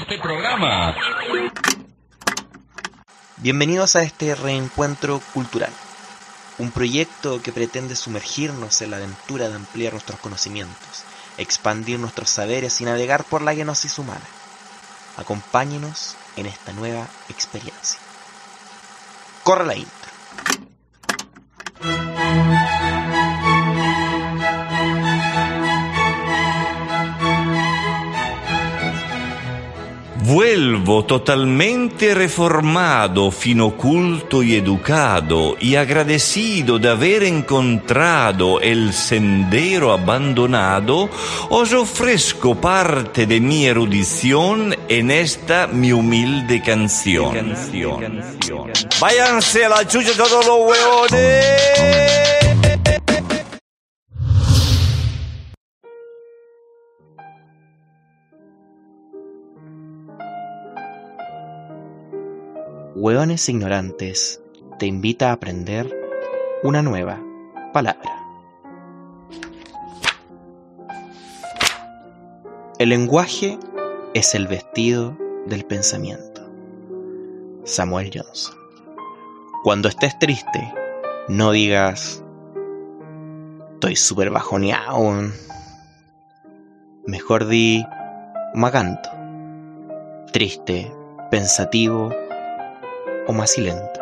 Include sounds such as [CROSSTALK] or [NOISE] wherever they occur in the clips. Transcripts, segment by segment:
este programa. Bienvenidos a este reencuentro cultural, un proyecto que pretende sumergirnos en la aventura de ampliar nuestros conocimientos, expandir nuestros saberes y navegar por la genosis humana. Acompáñenos en esta nueva experiencia. Corre la intro. Vuelvo totalmente reformado, fino culto y educado, y agradecido de haber encontrado el sendero abandonado, os ofrezco parte de mi erudición en esta mi humilde canción. Váyanse a la chucha todos los huevones. Hueones Ignorantes te invita a aprender una nueva palabra. El lenguaje es el vestido del pensamiento. Samuel Johnson. Cuando estés triste, no digas, estoy súper bajoneado. Mejor di, maganto. Triste, pensativo o más silento.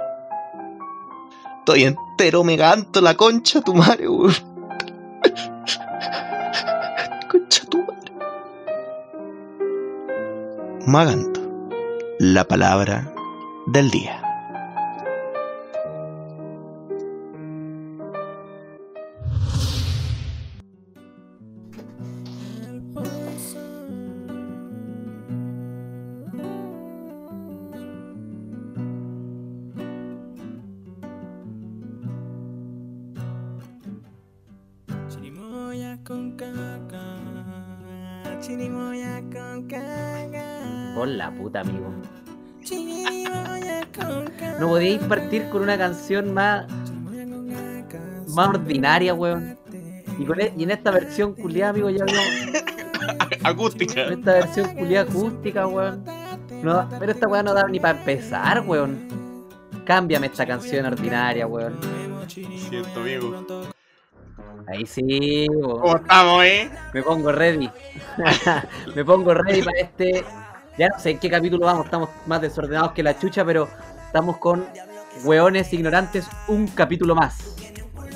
Estoy entero meganto la concha tu madre, weón. [LAUGHS] concha tu madre. Maganto, la palabra del día. Con caca. Chirimoya con caca. Por la puta, amigo. Chirimoya con caca. No podíais partir con una canción más, más ordinaria, weón. Y, con e- y en esta versión culiada, amigo, ya vio. Acústica. En esta versión culiada acústica, weón. No, pero esta weón no da ni para empezar, weón. Cámbiame esta canción ordinaria, weón. Siento, amigo. Ahí sí. ¿Cómo estamos, eh? Me pongo ready. [LAUGHS] Me pongo ready para este. Ya no sé en qué capítulo vamos, estamos más desordenados que la chucha, pero estamos con Weones Ignorantes, un capítulo más.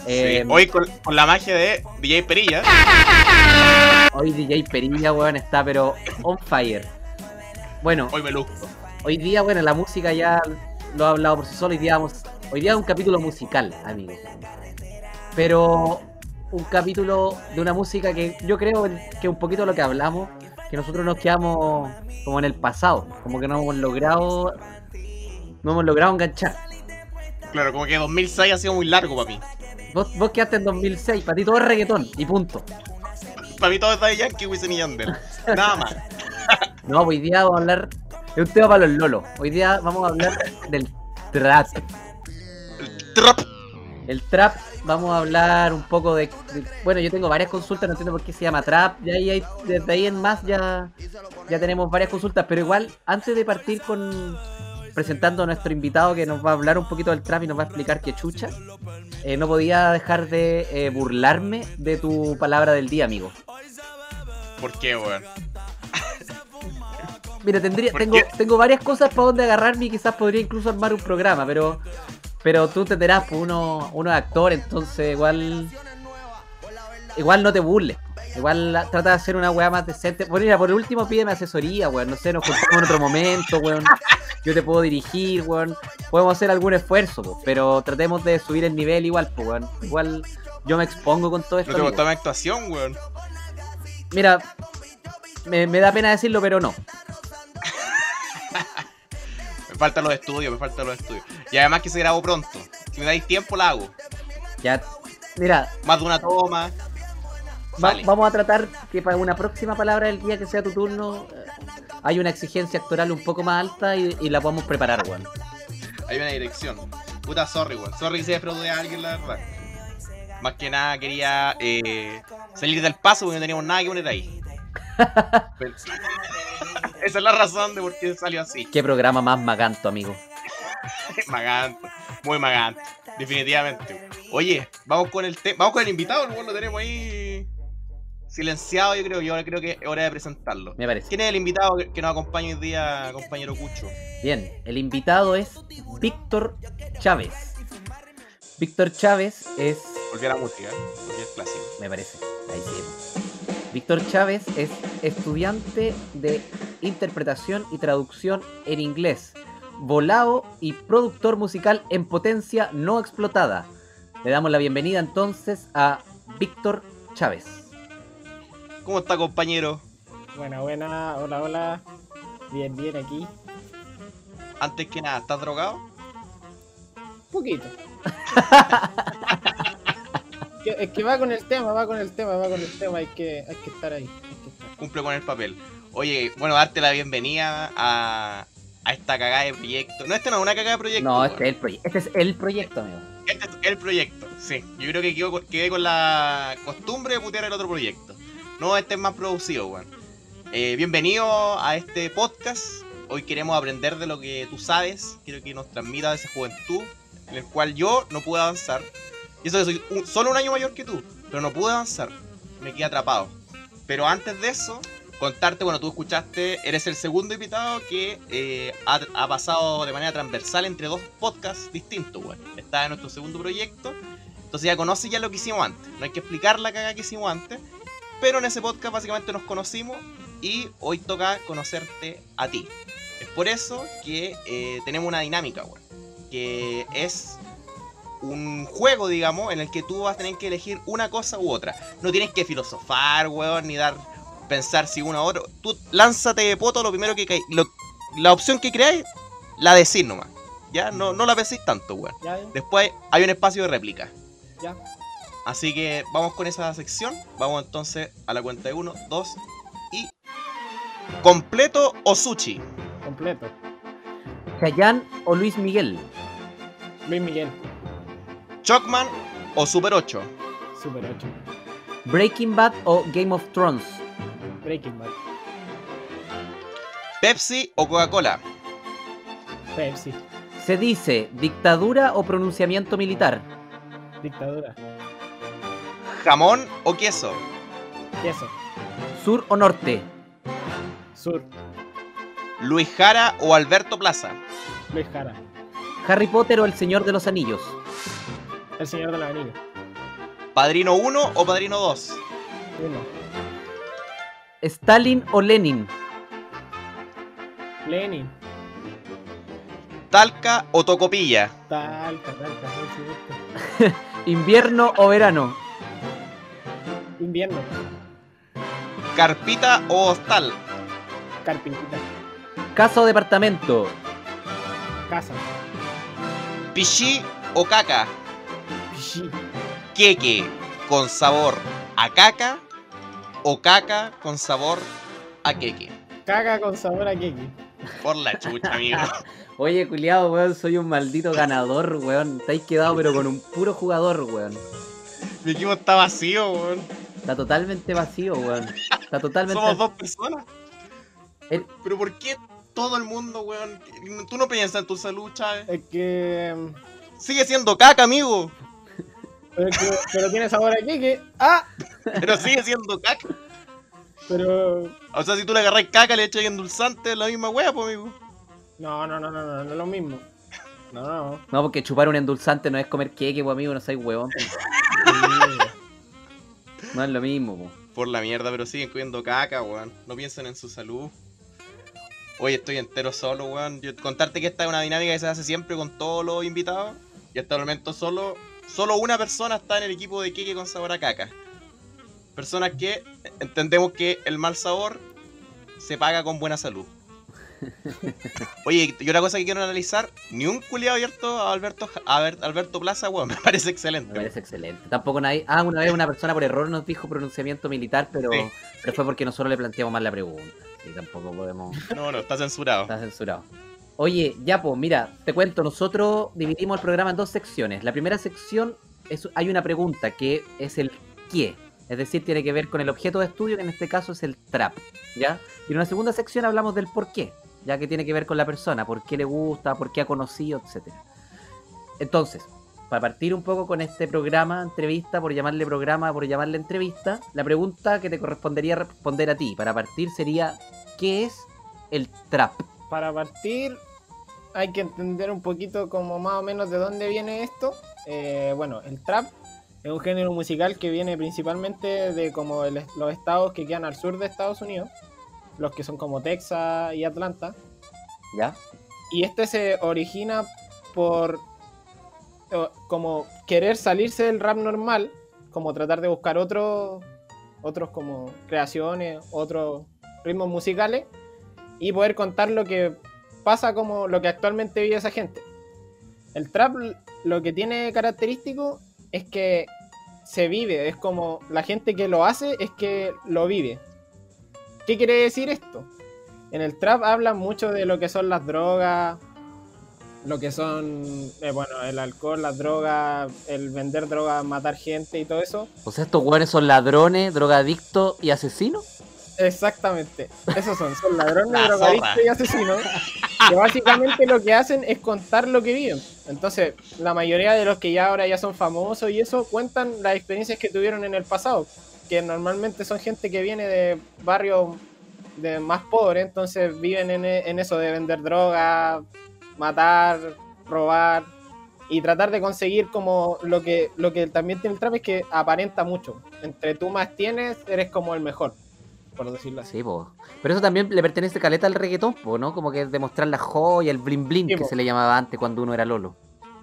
Eh, hoy con, con la magia de DJ Perilla. Hoy DJ Perilla, weón, está pero on fire. Bueno, Hoy me luzco. hoy día, bueno, la música ya lo ha hablado por sí solo. Hoy día, vamos, hoy día es un capítulo musical, amigo. Pero un capítulo de una música que yo creo que un poquito lo que hablamos, que nosotros nos quedamos como en el pasado, como que no hemos logrado, no hemos logrado enganchar. Claro, como que 2006 ha sido muy largo para mí. Vos, vos quedaste en 2006, para ti todo es reggaetón y punto. Para mí todo está de Yankee, Wisin y Yandel. [LAUGHS] Nada más. No, hoy día vamos a hablar de un tema para los lolos. Hoy día vamos a hablar del trap. Trap. El trap, vamos a hablar un poco de, de- Bueno, yo tengo varias consultas, no entiendo por qué se llama trap. Ya ahí hay- desde ahí en más ya, ya tenemos varias consultas, pero igual, antes de partir con presentando a nuestro invitado que nos va a hablar un poquito del trap y nos va a explicar qué chucha, eh, no podía dejar de eh, burlarme de tu palabra del día, amigo. ¿Por qué, weón? Mira, tendría, ¿Por tengo, qué? tengo varias cosas para donde agarrarme y quizás podría incluso armar un programa, pero pero tú entenderás, pues uno, uno es actor, entonces igual igual no te burles. Igual la- trata de hacer una weá más decente. Bueno, mira, por último pídeme asesoría, weón. No sé, nos juntamos en otro momento, weón. Yo te puedo dirigir, weón. Podemos hacer algún esfuerzo, pues, pero tratemos de subir el nivel igual, pues, weón. Igual yo me expongo con todo esto. ¿No te gustó mi actuación, weón? Mira, me, me da pena decirlo, pero no. Me faltan los estudios, me faltan los estudios. Y además que se grabó pronto. Si me dais tiempo, la hago. Ya, mira, Más de una toma. Va- vamos a tratar que para una próxima palabra del día que sea tu turno eh, hay una exigencia actoral un poco más alta y, y la podemos preparar, weón. Hay una dirección. Puta, sorry, weón. Sorry que se a alguien, la verdad. Más que nada quería eh, salir del paso porque no teníamos nada que poner ahí. Pero- Esa es la razón de por qué salió así. Qué programa más maganto, amigo. [LAUGHS] Magante, muy magante, definitivamente. Oye, vamos con el te- vamos con el invitado, lo tenemos ahí silenciado, yo creo, y ahora creo que es hora de presentarlo. Me parece. ¿Quién es el invitado que, nos acompaña hoy día, compañero Cucho? Bien, el invitado es Víctor Chávez. Víctor Chávez es Volví a la música, porque es clásico. me parece. Ahí sí. Víctor Chávez es estudiante de interpretación y traducción en inglés, volado y productor musical en potencia no explotada. Le damos la bienvenida entonces a Víctor Chávez. ¿Cómo está, compañero? Buena, buena, hola, hola. Bien, bien aquí. Antes que nada, ¿estás drogado? Poquito. [LAUGHS] Que- es que va con el tema, va con el tema, va con el tema. Hay que, hay que estar ahí. hay que estar. Cumple con el papel. Oye, bueno, darte la bienvenida a, a esta cagada de proyecto. No, este no es una cagada de proyecto. No, este es el, proye- este es el proyecto, amigo. Este es el proyecto, sí. Yo creo que quedo con- quedé con la costumbre de putear el otro proyecto. No, este es más producido, weón. Eh, bienvenido a este podcast. Hoy queremos aprender de lo que tú sabes. Quiero que nos transmita esa juventud en el cual yo no pude avanzar. Y eso que soy un- solo un año mayor que tú, pero no pude avanzar. Me quedé atrapado. Pero antes de eso, contarte, bueno, tú escuchaste, eres el segundo invitado que eh, ha, pasado de manera transversal entre dos podcasts distintos, weón. Está en nuestro segundo proyecto. Entonces ya conoces ya lo que hicimos antes. No hay que explicar la caga que hicimos antes. Pero en ese podcast básicamente nos conocimos y hoy toca conocerte a ti. Es por eso que eh, tenemos una dinámica, weón. Que es un juego, digamos, en el que tú vas a tener que elegir una cosa u otra. No tienes que filosofar, weón, ni dar pensar si uno u otro. Tú lánzate de poto lo primero que lo- la opción que creáis, la decís nomás. Ya, no, no la penséis tanto, weón. ¿Ya? Después hay un espacio de réplica. ¿Ya? Así que vamos con esa sección. Vamos entonces a la cuenta de uno, dos y. ¿Completo o sushi? Completo. Chayanne o Luis Miguel. Luis Miguel, ¿Chocman o Super 8? Super 8. Breaking Bad o Game of Thrones. Breaking Bad, ¿Pepsi o Coca-Cola? Pepsi, Se dice dictadura o pronunciamiento militar. Dictadura, ¿Jamón o queso? Queso, Sur o norte. Sur, ¿Luis Jara o Alberto Plaza? Luis Jara, Harry Potter o El Señor de los Anillos. El Señor de la Anillo, ¿Padrino 1 o Padrino 2? Uno, Stalin o Lenin. Lenin, ¿Talca o Tocopilla? Talca, Talca, por supuesto. [LAUGHS] Invierno o verano. Invierno, ¿Carpita o Hostal? Carpintita, Casa o departamento. Casa, ¿Pichí o caca? ¿Queque con sabor a caca o caca con sabor a queque? Caga con sabor a keki. Por la chucha, amigo. [LAUGHS] Oye, culiado, weón, soy un maldito ganador, weón. Estáis quedado pero con un puro jugador, weón. Mi equipo está vacío, weón. Está totalmente vacío, weón. Está totalmente Somos dos personas. El- Pero ¿por qué todo el mundo, weón? Tú no piensas en tu salud, Chávez. Es que. Sigue siendo caca, amigo. Pero, pero tiene sabor a keki. ¡Ah! Pero sigue siendo caca. Pero. O sea, si tú le agarras caca, le echas endulzante, es la misma wea, pues, amigo. No, no, no, no, no, no es lo mismo. No, no. No, porque chupar un endulzante no es comer queque, pues, amigo, no soy huevón. No es lo mismo, po. Por la mierda, pero siguen comiendo caca, weón. No piensan en su salud. Hoy estoy entero solo, weón. Yo, contarte que esta es una dinámica que se hace siempre con todos los invitados. Y hasta el momento solo, solo una persona está en el equipo de Keke con sabor a caca. Personas que entendemos que el mal sabor se paga con buena salud. [LAUGHS] Oye, y otra cosa que quiero analizar, ni un culiado abierto a Alberto, a Albert- Alberto Plaza, weón, [LAUGHS] me parece excelente. Me parece excelente. Tampoco nadie. Ah, una vez una persona por error nos dijo pronunciamiento militar, pero, Sí. pero fue porque nosotros le planteamos mal la pregunta. Y tampoco podemos. No, no, está censurado. Está censurado. Oye, ya pues, mira, te cuento, nosotros dividimos el programa en dos secciones. La primera sección es hay una pregunta que es el qué. Es decir, tiene que ver con el objeto de estudio, que en este caso es el trap, ¿ya? Y en una segunda sección hablamos del por qué, ya que tiene que ver con la persona, por qué le gusta, por qué ha conocido, etcétera. Entonces, para partir un poco con este programa, entrevista, por llamarle programa, por llamarle entrevista, la pregunta que te correspondería responder a ti, para partir, sería, ¿qué es el trap? Para partir, hay que entender un poquito como más o menos de dónde viene esto. Eh, bueno, el trap es un género musical que viene principalmente de como el- los estados que quedan al sur de Estados Unidos, los que son como Texas y Atlanta. ¿Ya? Y este se origina por como querer salirse del rap normal, como tratar de buscar otros otros como creaciones, otros ritmos musicales y poder contar lo que pasa como lo que actualmente vive esa gente. El trap lo que tiene característico es que se vive, es como la gente que lo hace es que lo vive. ¿Qué quiere decir esto? En el trap hablan mucho de lo que son las drogas, lo que son, eh, bueno, el alcohol, las drogas, el vender drogas, matar gente y todo eso. O sea, estos hueones son ladrones, drogadictos y asesinos. Exactamente, esos son, son ladrones, La drogadictos y asesinos, que básicamente lo que hacen es contar lo que viven. Entonces, la mayoría de los que ya ahora ya son famosos y eso cuentan las experiencias que tuvieron en el pasado, que normalmente son gente que viene de barrios de más pobres, entonces viven en, e- en eso de vender droga, matar, robar y tratar de conseguir como lo que lo que también tiene el trap es que aparenta mucho. Entre tú más tienes, eres como el mejor, por decirlo así. Sí, po. Pero eso también le pertenece caleta al reggaetón, po, ¿no? Como que demostrar la joya, el bling Sí, que po. se le llamaba antes cuando uno era Lolo.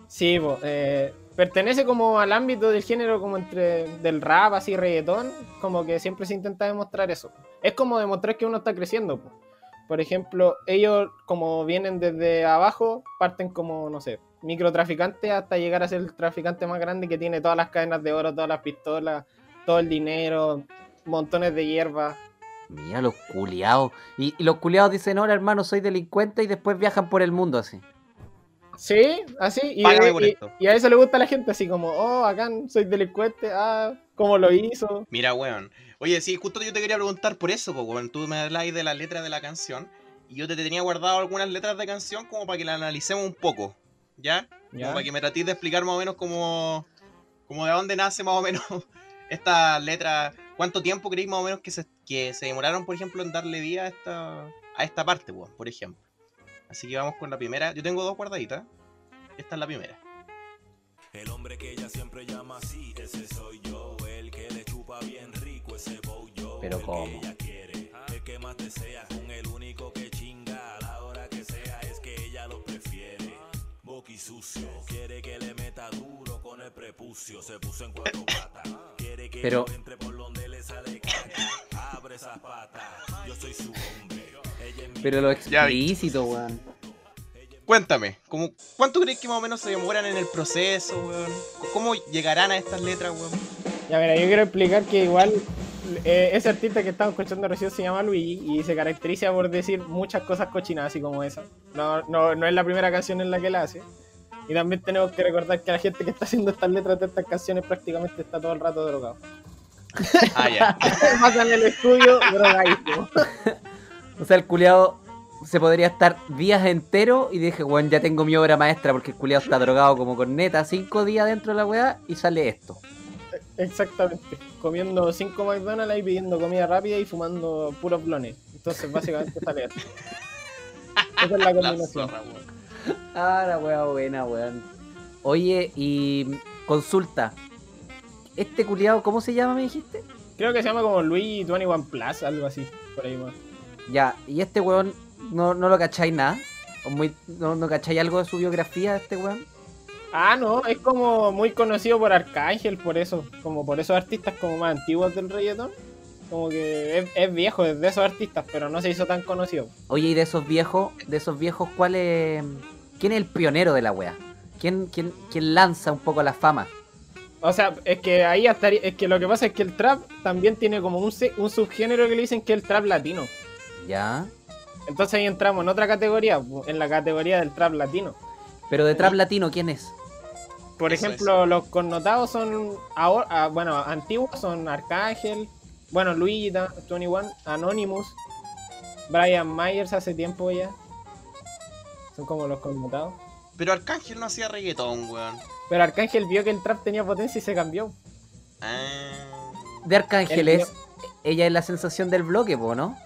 Sí, po, eh, pertenece como al ámbito del género como entre del rap, así reggaetón, como que siempre se intenta demostrar eso. Es como demostrar que uno está creciendo. po. Por ejemplo, ellos como vienen desde abajo, parten como, no sé, microtraficantes hasta llegar a ser el traficante más grande que tiene todas las cadenas de oro, todas las pistolas, todo el dinero, montones de hierba. Mira los culiados. Y, y los culiados dicen, ahora hermano, soy delincuente y después viajan por el mundo así. Sí, así. Y, y- esto. y a eso le gusta a la gente, así como, oh, acá soy delincuente, ah, cómo lo hizo. Mira, weón. Oye, sí, justo yo te quería preguntar por eso, weón. Tú me habláis de la letra de la canción. Y yo te tenía guardado algunas letras de canción como para que la analicemos un poco. ¿Ya? Como para que me tratéis de explicar más o menos cómo, cómo de dónde nace más o menos [LAUGHS] esta letra. ¿Cuánto tiempo creéis más o menos que se, que se demoraron, por ejemplo, en darle vida a esta, a esta parte, weón, por ejemplo? Así que vamos con la primera. Yo tengo dos guardaditas. Esta es la primera. El hombre que ella siempre llama así, ese soy yo. El que le chupa bien rico, ese bow yo. Pero el ¿cómo? que ella quiere, el que más desea. Con el único que chinga a la hora que sea, es que ella lo prefiere. Boqui sucio, quiere que le meta duro con el prepucio. Se puso en cuatro patas. Quiere que Pero- yo entre por donde le sale caca. Abre esas patas. Yo soy su hombre. Ella es mi Pero lo explícito, weón. Cuéntame, ¿cómo, ¿cuánto crees que más o menos se demoran en el proceso, weón? ¿Cómo llegarán a estas letras, weón? Ya, mira, yo quiero explicar que igual eh, ese artista que estamos escuchando recién se llama Luigi y se caracteriza por decir muchas cosas cochinas así como esa. No, no, no es la primera canción en la que la hace. Y también tenemos que recordar que la gente que está haciendo estas letras de estas canciones prácticamente está todo el rato drogado. Ah, ya. [LAUGHS] Pasa en el estudio drogadísimo. O sea, el culiado se podría estar días enteros y dije, weón, ya tengo mi obra maestra porque el culiado está drogado como con neta, cinco días dentro de la weá y sale esto. Exactamente. Comiendo cinco McDonald's y pidiendo comida rápida y fumando puros blones. Entonces básicamente sale esto. [LAUGHS] Esa es la La combinación. Ah, la weá buena, weón. Oye, y consulta. ¿Este culiado cómo se llama, me dijiste? Creo que se llama como Luigi 21 Plus, algo así. Por ahí más. Ya, y este weón, ¿no, no lo cacháis nada? ¿O muy, no, ¿No cacháis algo de su biografía de este weón? Ah, no, es como muy conocido por Arcángel, por eso, como por esos artistas como más antiguos del reggaetón. Como que es, es viejo, es de esos artistas, pero no se hizo tan conocido. Oye, y de esos viejos, de esos viejos, ¿cuál es. ¿Quién es el pionero de la weá? ¿Quién, quién, quién lanza un poco la fama? O sea, es que ahí hasta es que lo que pasa es que el trap también tiene como un, se- un subgénero que le dicen que es el trap latino. Ya. Entonces ahí entramos en otra categoría, en la categoría del trap latino. Pero de trap latino, ¿quién es? por Eso ejemplo, los connotados son ahora, ah, bueno, antiguos son Arcángel, bueno, Luigi, ta- 21, Anonymous, Brian Myers hace tiempo ya. Son como los connotados. Pero Arcángel no hacía reggaetón, weón. Pero Arcángel vio que el trap tenía potencia y se cambió. Ah. De Arcángel El- es. Ella es la sensación del bloque, po, ¿no?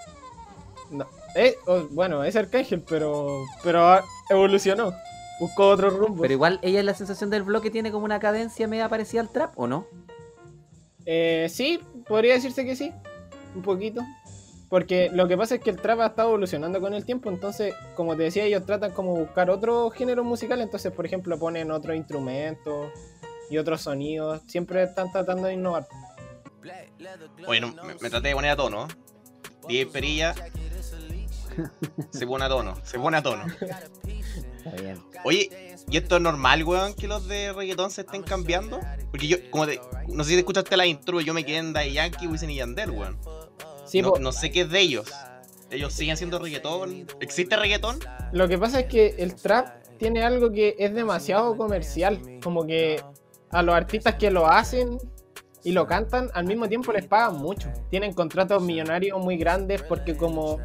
No. Eh, oh, bueno, es Arcángel, pero pero ah, evolucionó. Buscó otro rumbo. Pero igual ella es la sensación del bloque, tiene como una cadencia media parecida al trap, ¿o no? Eh, sí, podría decirse que sí, un poquito. Porque lo que pasa es que el trap ha estado evolucionando con el tiempo, entonces, como te decía, ellos tratan como buscar otro género musical, entonces, por ejemplo, ponen otros instrumentos y otros sonidos, siempre están tratando de innovar. Oye, no, me, me traté de poner a tono. DJ Perilla. [LAUGHS] Se pone a tono, se pone a tono. Está bien. Oye, ¿y esto es normal, weón, que los de reggaetón se estén cambiando? Porque yo, como te, no sé si te escuchaste la intro, yo me quedé en Daddy Yankee, Wisin y Yandel, weón. Sí, no, sé qué es de ellos. Ellos siguen haciendo reggaetón. ¿Existe reggaetón? lo que pasa es que el trap tiene algo que es demasiado comercial, como que a los artistas que lo hacen y lo cantan al mismo tiempo les pagan mucho. Tienen contratos millonarios muy grandes porque como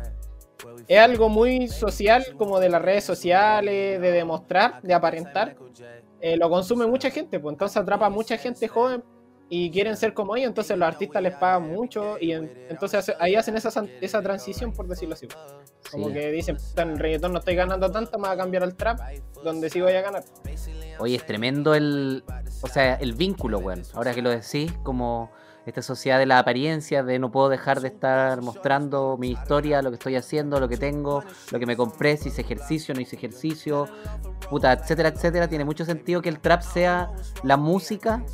es algo muy social, como de las redes sociales, de demostrar, de aparentar, eh, lo consume mucha gente, pues entonces atrapa a mucha gente joven y quieren ser como ellos, entonces los artistas les pagan mucho y en- entonces hace- ahí hacen esa, esa transición, por decirlo así. Como Sí. que dicen, "Puta, en el reggaetón no estoy ganando tanto, me voy a cambiar al trap, donde sí voy a ganar. Oye, es tremendo el. O sea, el vínculo, weón. Ahora que lo decís, como esta sociedad de la apariencia, de no puedo dejar de estar mostrando mi historia, lo que estoy haciendo, lo que tengo, lo que me compré, si hice ejercicio, no hice ejercicio, puta, etcétera, etcétera. Tiene mucho sentido que el trap sea la música,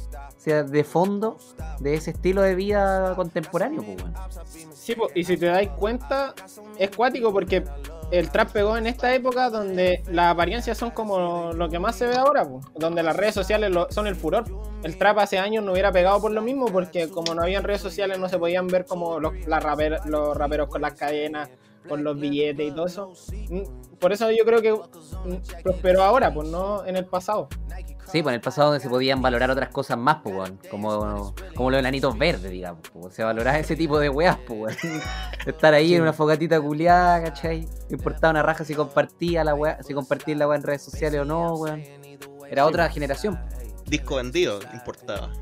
de fondo de ese estilo de vida contemporáneo, pues. Sí, y si te dais cuenta, es cuático porque el trap pegó en esta época donde las apariencias son como lo que más se ve ahora, donde las redes sociales son el furor. El trap hace años no hubiera pegado por lo mismo porque como no habían redes sociales no se podían ver como los, los raperos con las cadenas, con los billetes y todo eso. Mm, Por eso yo creo que mm, prosperó ahora, pues no en el pasado. Sí, pues en el pasado donde se podían valorar otras cosas más, pues, weón. Como, como los enanitos verdes, digamos. Pues, se valoraba ese tipo de weas, pues, weón. [LAUGHS] Estar ahí en una fogatita culiada, ¿cachai? No importaba una raja si compartía la wea, si compartía la wea en redes sociales o no, weón. Era otra generación. Disco vendido importaba.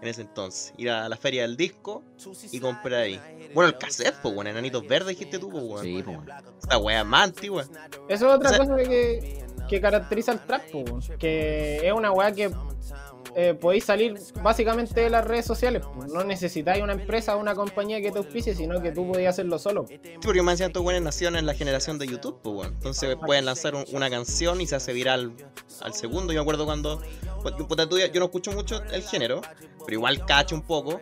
En ese entonces. Ir a la feria del disco y comprar ahí. Bueno, el cassette, pues, weón. Enanitos verdes dijiste tú, pues, weón. Sí, pues, weón. Esta weá más antigua. Eso es otra O sea- cosa que, que caracteriza al trap, po, que es una weá que eh, podéis salir básicamente de las redes sociales. po. No necesitáis una empresa o una compañía que te auspicie, sino que tú podías hacerlo solo. Sí, porque me decían estos weones nacieron en la generación de YouTube, pues, weón. Entonces pueden lanzar un- una canción y se hace viral al segundo. Yo me acuerdo cuando. pues, yo no escucho mucho el género, pero igual cacho un poco.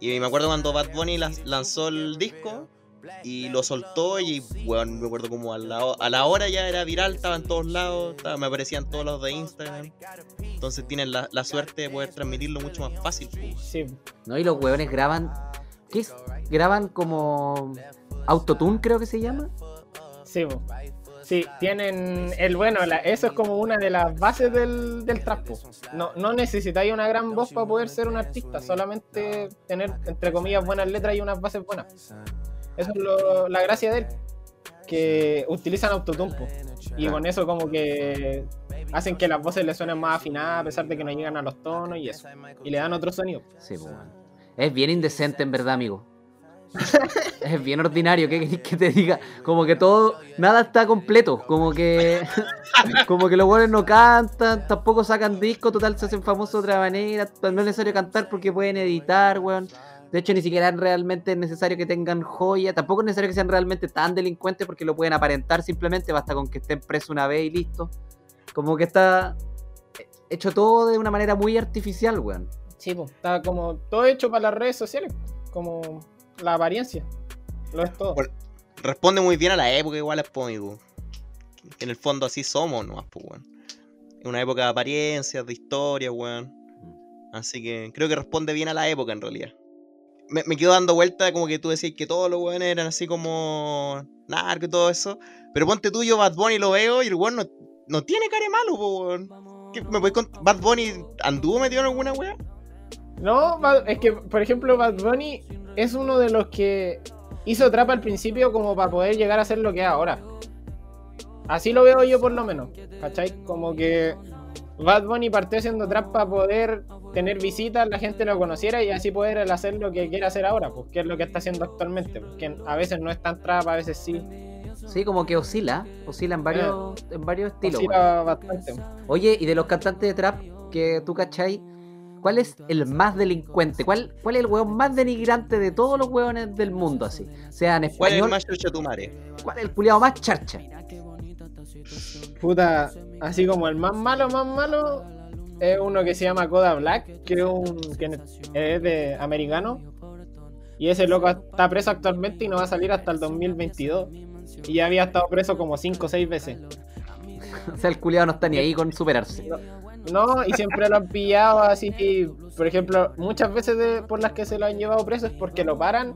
Y me acuerdo cuando Bad Bunny lanzó el disco y lo soltó y, weón, me acuerdo como a la, a la hora ya era viral, estaba en todos lados, estaba- me aparecían todos lados de Instagram. Entonces tienen la, la suerte de poder transmitirlo mucho más fácil. Sí, ¿No? Y los weones graban. ¿Qué es? Graban como. Autotune, creo que se llama. sí. Sí, tienen el bueno, la- eso es como una de las bases del, del trap. po. No, no necesitáis una gran voz para poder ser un artista, solamente tener, entre comillas, buenas letras y unas bases buenas. Eso es lo- la gracia de él, que utilizan autotune. po. Y con eso como que hacen que las voces le suenen más afinadas a pesar de que no llegan a los tonos y eso. Y le dan otro sonido. Sí, pues. Es bien indecente, en verdad, amigo. [LAUGHS] es bien ordinario, ¿qué querés que te diga? Como que todo, nada está completo, como que [LAUGHS] como que los buenos no cantan, tampoco sacan discos, total se hacen famosos de otra manera, no es necesario cantar porque pueden editar, weón. De hecho, ni siquiera es realmente necesario que tengan joya, tampoco es necesario que sean realmente tan delincuentes porque lo pueden aparentar simplemente, basta con que estén presos una vez y listo. Como que está hecho todo de una manera muy artificial, weón. Sí, po. está como todo hecho para las redes sociales, como la apariencia. Lo es todo. Bueno. Responde muy bien a la época, igual es pómico. En el fondo así somos nomás, pues, weón. Es una época de apariencias, de historia, weón. Así que creo que responde bien a la época en realidad. Me, me quedo dando vuelta como que tú decías que todos los weones eran así como narco y todo eso. Pero ponte tú, yo Bad Bunny lo veo y el weón no, no tiene cara de malo, weón. ¿Qué- ¿Me puedes contar? ¿Bad Bunny anduvo metido en alguna wea? No, es que, por ejemplo, Bad Bunny es uno de los que hizo trap al principio como para poder llegar a ser lo que es ahora. Así lo veo yo por lo menos, ¿cachai? Como que Bad Bunny partió haciendo trap para poder tener visitas, la gente lo conociera y así poder hacer lo que quiere hacer ahora, pues que es lo que está haciendo actualmente, porque a veces no es tan trap, a veces sí. Sí, como que oscila, oscila en varios, en varios estilos. Oscila bastante. Oye, y de los cantantes de trap que tú cachai, ¿cuál es el más delincuente? ¿Cuál, cuál es el hueón más denigrante de todos los hueones del mundo así? Sea en ¿Cuál es el español, más chucha tu madre? ¿cuál es el culiado más charcha? Puta, así como el más malo, más malo, es uno que se llama Coda Black, que es un que es de americano. Y ese loco está preso actualmente y no va a salir hasta el 2022. Y ya había estado preso como 5 o 6 veces. [LAUGHS] O sea, el culiado no está ni ahí con superarse. No, y siempre lo han pillado así. Por ejemplo, muchas veces de- por las que se lo han llevado preso es porque lo paran.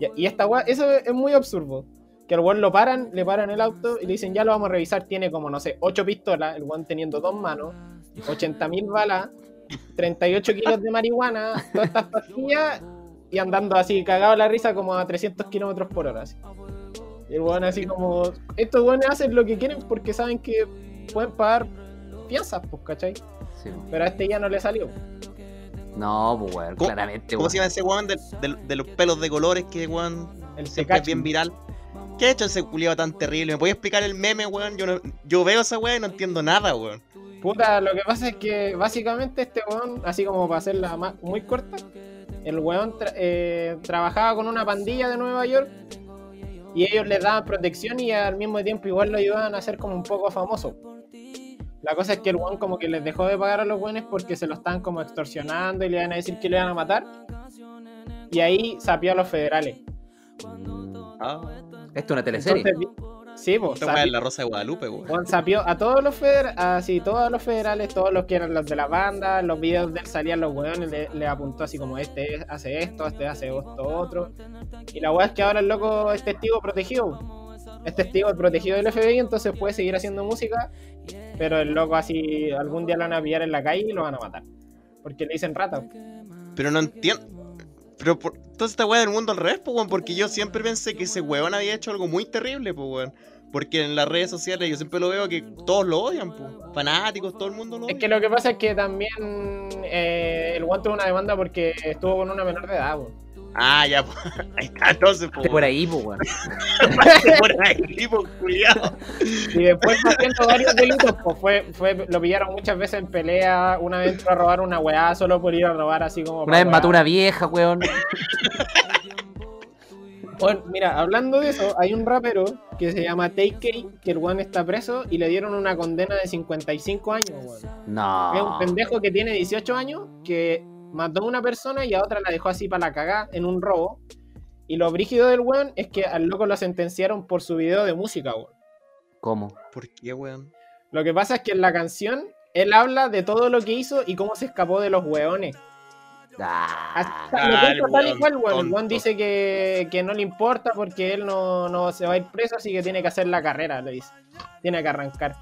Y, y esta eso es muy absurdo. Que el weón lo paran, le paran el auto y le dicen, ya lo vamos a revisar. Tiene como, no sé, 8 pistolas, el weón teniendo dos manos, 80.000 balas, 38 kilos de marihuana, todas estas pastillas y andando así, cagado la risa como a 300 kilómetros por hora. así. Y el weón así como, estos weones hacen lo que quieren porque saben que pueden pagar fianzas, pues, ¿cachai? Sí. Pero a este ya no le salió. No, pues weón, ¿Cómo- claramente, ¿Cómo weón. se llama ese weón de, los pelos de colores que weón El siempre es bien viral? ¿Qué ha hecho ese culiado tan terrible? ¿Me puedes explicar el meme, weón? Yo, no- yo veo esa weá y no entiendo nada, weón. Puta, lo que pasa es que básicamente este weón, así como para hacerla más, muy corta, el weón tra- eh, trabajaba con una pandilla de Nueva York y ellos les daban protección y al mismo tiempo igual lo ayudaban a ser como un poco famoso. La cosa es que el weón como que les dejó de pagar a los weones porque se lo estaban como extorsionando y le iban a decir que le iban a matar. Y ahí sapió a los federales. Ah, Esto es una teleserie. Entonces, sí, pues, weá es la Rosa de Guadalupe. Juan sapió a todos los feder así, todos los federales, todos los que eran los de la banda, los videos de él salían los weones, le, le apuntó así como este hace esto, este hace esto, otro. Y la weá es que ahora el loco es testigo protegido. Es testigo protegido del FBI, entonces puede seguir haciendo música, pero el loco así algún día lo van a pillar en la calle y lo van a matar. Porque le dicen rata. Pero no entiendo. Pero por... entonces esta weá del mundo al revés, pues, weón. Porque yo siempre pensé que ese weón había hecho algo muy terrible, pues, weón. Porque en las redes sociales yo siempre lo veo que todos lo odian, pues. Fanáticos, todo el mundo lo Es odia. que lo que pasa es que también eh, el guante tuvo una demanda porque estuvo con una menor de edad. weón. Ah, ya, pues. [LAUGHS] Ahí está, entonces, pues. Por ahí, pues weón. por ahí, pues, culiado. Y después fue haciendo varios delitos, pues fue, fue, lo pillaron muchas veces en pelea, una vez entró a robar una weá solo por ir a robar así como... Una vez mató una vieja, weón. Bueno, mira, hablando de eso, hay un rapero que se llama TK, que el weón está preso y le dieron una condena de 55 años, weón. Es un No. pendejo que tiene 18 años, que mató a una persona y a otra la dejó así para la cagá en un robo. Y lo brígido del weón es que al loco lo sentenciaron por su video de música, weón. ¿Cómo? ¿Por qué, weón? Lo que pasa es que en la canción él habla de todo lo que hizo y cómo se escapó de los weones. Ah, Hasta- lo el cuenta tal y weón cual, weón. El tonto. weón dice que, que no le importa porque él no, no se va a ir preso, así que tiene que hacer la carrera, le dice. Tiene que arrancar.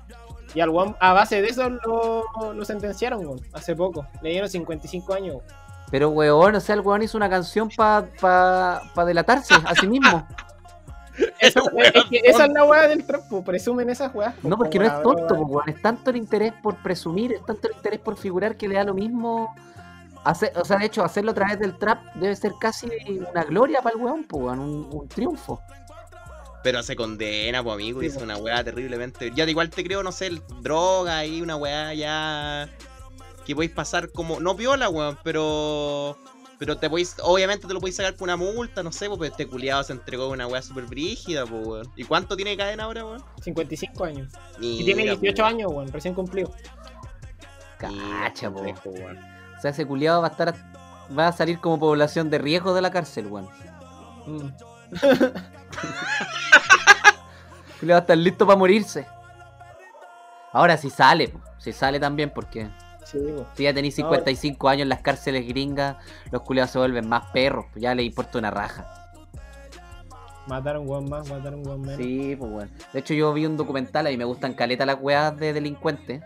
Y al weón, a base de eso, lo, lo sentenciaron, weón, hace poco. Le dieron 55 años. weón. Pero weón, o sea, el weón hizo una canción para pa, pa delatarse a sí mismo. [LAUGHS] Eso, es, es que esa es la weá del trompo, presumen esas weas. No, porque no es tonto, weón. Es tanto el interés por presumir, es tanto el interés por figurar que le da lo mismo. Hacer, o sea, de hecho, hacerlo a través del trap debe ser casi una gloria para el weón, pues, weón, un, un triunfo. Pero se condena, pues, amigo. Sí, Hizo po. una weá terriblemente. Ya de igual te creo, no sé, el- droga y una weá ya. Que podéis pasar como. No viola, weón, pero. Pero te podéis. Obviamente te lo podéis sacar por una multa, no sé, pues, pero este culiado se entregó una weá súper brígida, pues, weón. ¿Y cuánto tiene de cadena ahora, weón? 55 años. Mira, Y tiene 18 po, años, weón, recién cumplido. Cacha, po. weón. O sea, ese culiado va a estar. Va a salir como población de riesgo de la cárcel, weón. Mm. Culiado va a estar listo para morirse. Ahora, si sale, si sale también, porque Sí, si ya tenéis 55 años en las cárceles gringas, los culiados se vuelven más perros, pues ya le importa una raja. Mataron un weón más, mataron un weón menos. Sí, pues bueno. De hecho, yo vi un documental, a mí me gustan caleta las weas de delincuentes.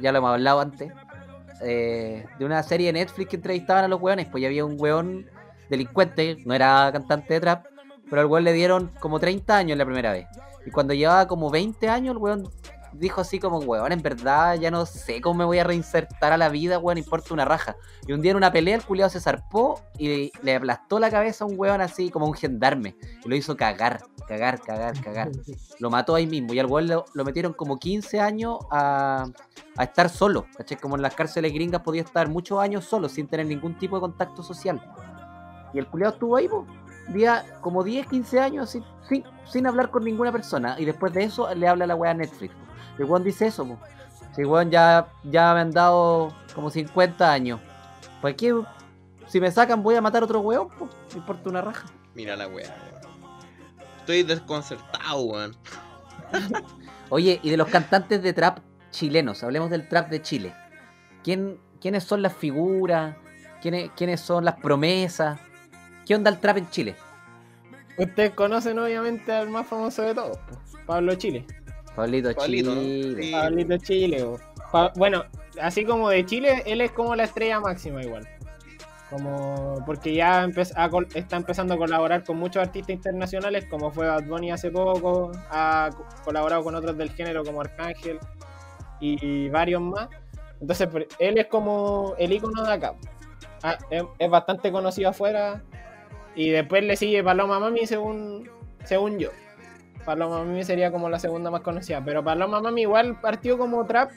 ya lo hemos hablado antes, eh, de una serie de Netflix que entrevistaban a los weones, pues ya había un weón delincuente, no era cantante de trap, pero al weón le dieron como 30 años la primera vez. Y cuando llevaba como 20 años, el weón dijo así como, weón, en verdad ya no sé cómo me voy a reinsertar a la vida, weón, importa una raja. Y un día en una pelea el culiado se zarpó y le aplastó la cabeza a un weón así como un gendarme. Y lo hizo cagar, cagar, cagar, cagar. [LAUGHS] Lo mató ahí mismo. Y al weón lo, lo metieron como 15 años a, a estar solo. ¿Cachai? Como en las cárceles gringas podía estar muchos años solo sin tener ningún tipo de contacto social. Y el culiado estuvo ahí, po, día, como 10, 15 años así, sin, sin hablar con ninguna persona. Y después de eso le habla la weá a Netflix. po. El weón dice eso, po. Si weón ya, ya me han dado como 50 años. ¿Para qué? Si me sacan voy a matar otro weón, po. Me importa una raja. Mira la weá, weón. Estoy desconcertado, weón. [LAUGHS] Oye, y de los cantantes de trap chilenos, hablemos del trap de Chile. ¿Quién, ¿Quiénes son las figuras? ¿Quiénes, ¿Quiénes son las promesas? ¿Qué onda el trap en Chile? Ustedes conocen obviamente al más famoso de todos, Pablo Chile. Pablito. Chile. Pablito Chile. Pa- bueno, así como de Chile, él es como la estrella máxima igual. Como porque ya empe- está empezando a colaborar con muchos artistas internacionales, como fue Bad Bunny hace poco, ha co- colaborado con otros del género como Arcángel y, y varios más. Entonces, él es como el icono de acá. Ah, es, es bastante conocido afuera. Y después le sigue Paloma Mami según, según yo. Paloma Mami sería como la segunda más conocida. Pero Paloma Mami igual partió como trap,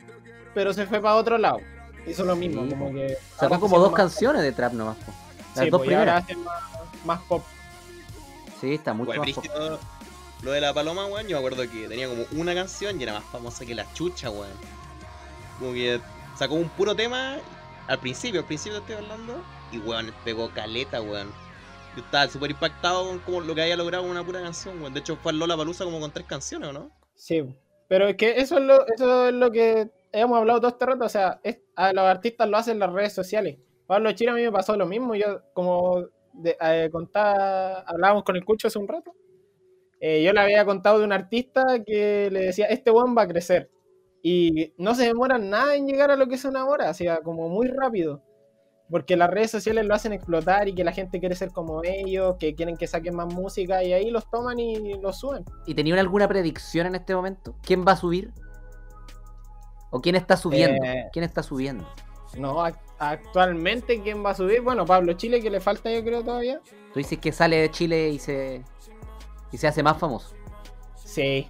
pero se fue para otro lado. Hizo lo mismo, Sí, como que. Sacó como dos canciones de trap nomás. po. Las Sí, dos pues, ahora primeras. más, más pop. Sí, está mucho Igual más pop. Lo de la paloma, weón, yo me acuerdo que tenía como una canción y era más famosa que la chucha, weón. Como que sacó un puro tema al principio, al principio estoy hablando, y weón, pegó caleta, weón. Yo estaba súper impactado con lo que había logrado una pura canción, weón. De hecho, fue Lola Palusa como con tres canciones, ¿o no? Sí, pero es que eso es lo, eso es lo que hemos hablado todo este rato. O sea, es- a los artistas lo hacen las redes sociales. Pablo Chile a mí me pasó lo mismo. Yo, como de- eh, contaba, hablábamos con el Cucho hace un rato. eh, yo le había contado de un artista que le decía: Este buen va a crecer. Y no se demora nada en llegar a lo que son ahora. O sea, como muy rápido. Porque las redes sociales lo hacen explotar y que la gente quiere ser como ellos, que quieren que saquen más música y ahí los toman y los suben. ¿Y tenían alguna predicción en este momento? ¿Quién va a subir? ¿O quién está subiendo? Eh, ¿Quién está subiendo? No, ac- actualmente, ¿quién va a subir? Bueno, Pablo Chile, que le falta, yo creo, todavía. Tú dices que sale de Chile y se, y se hace más famoso. Sí.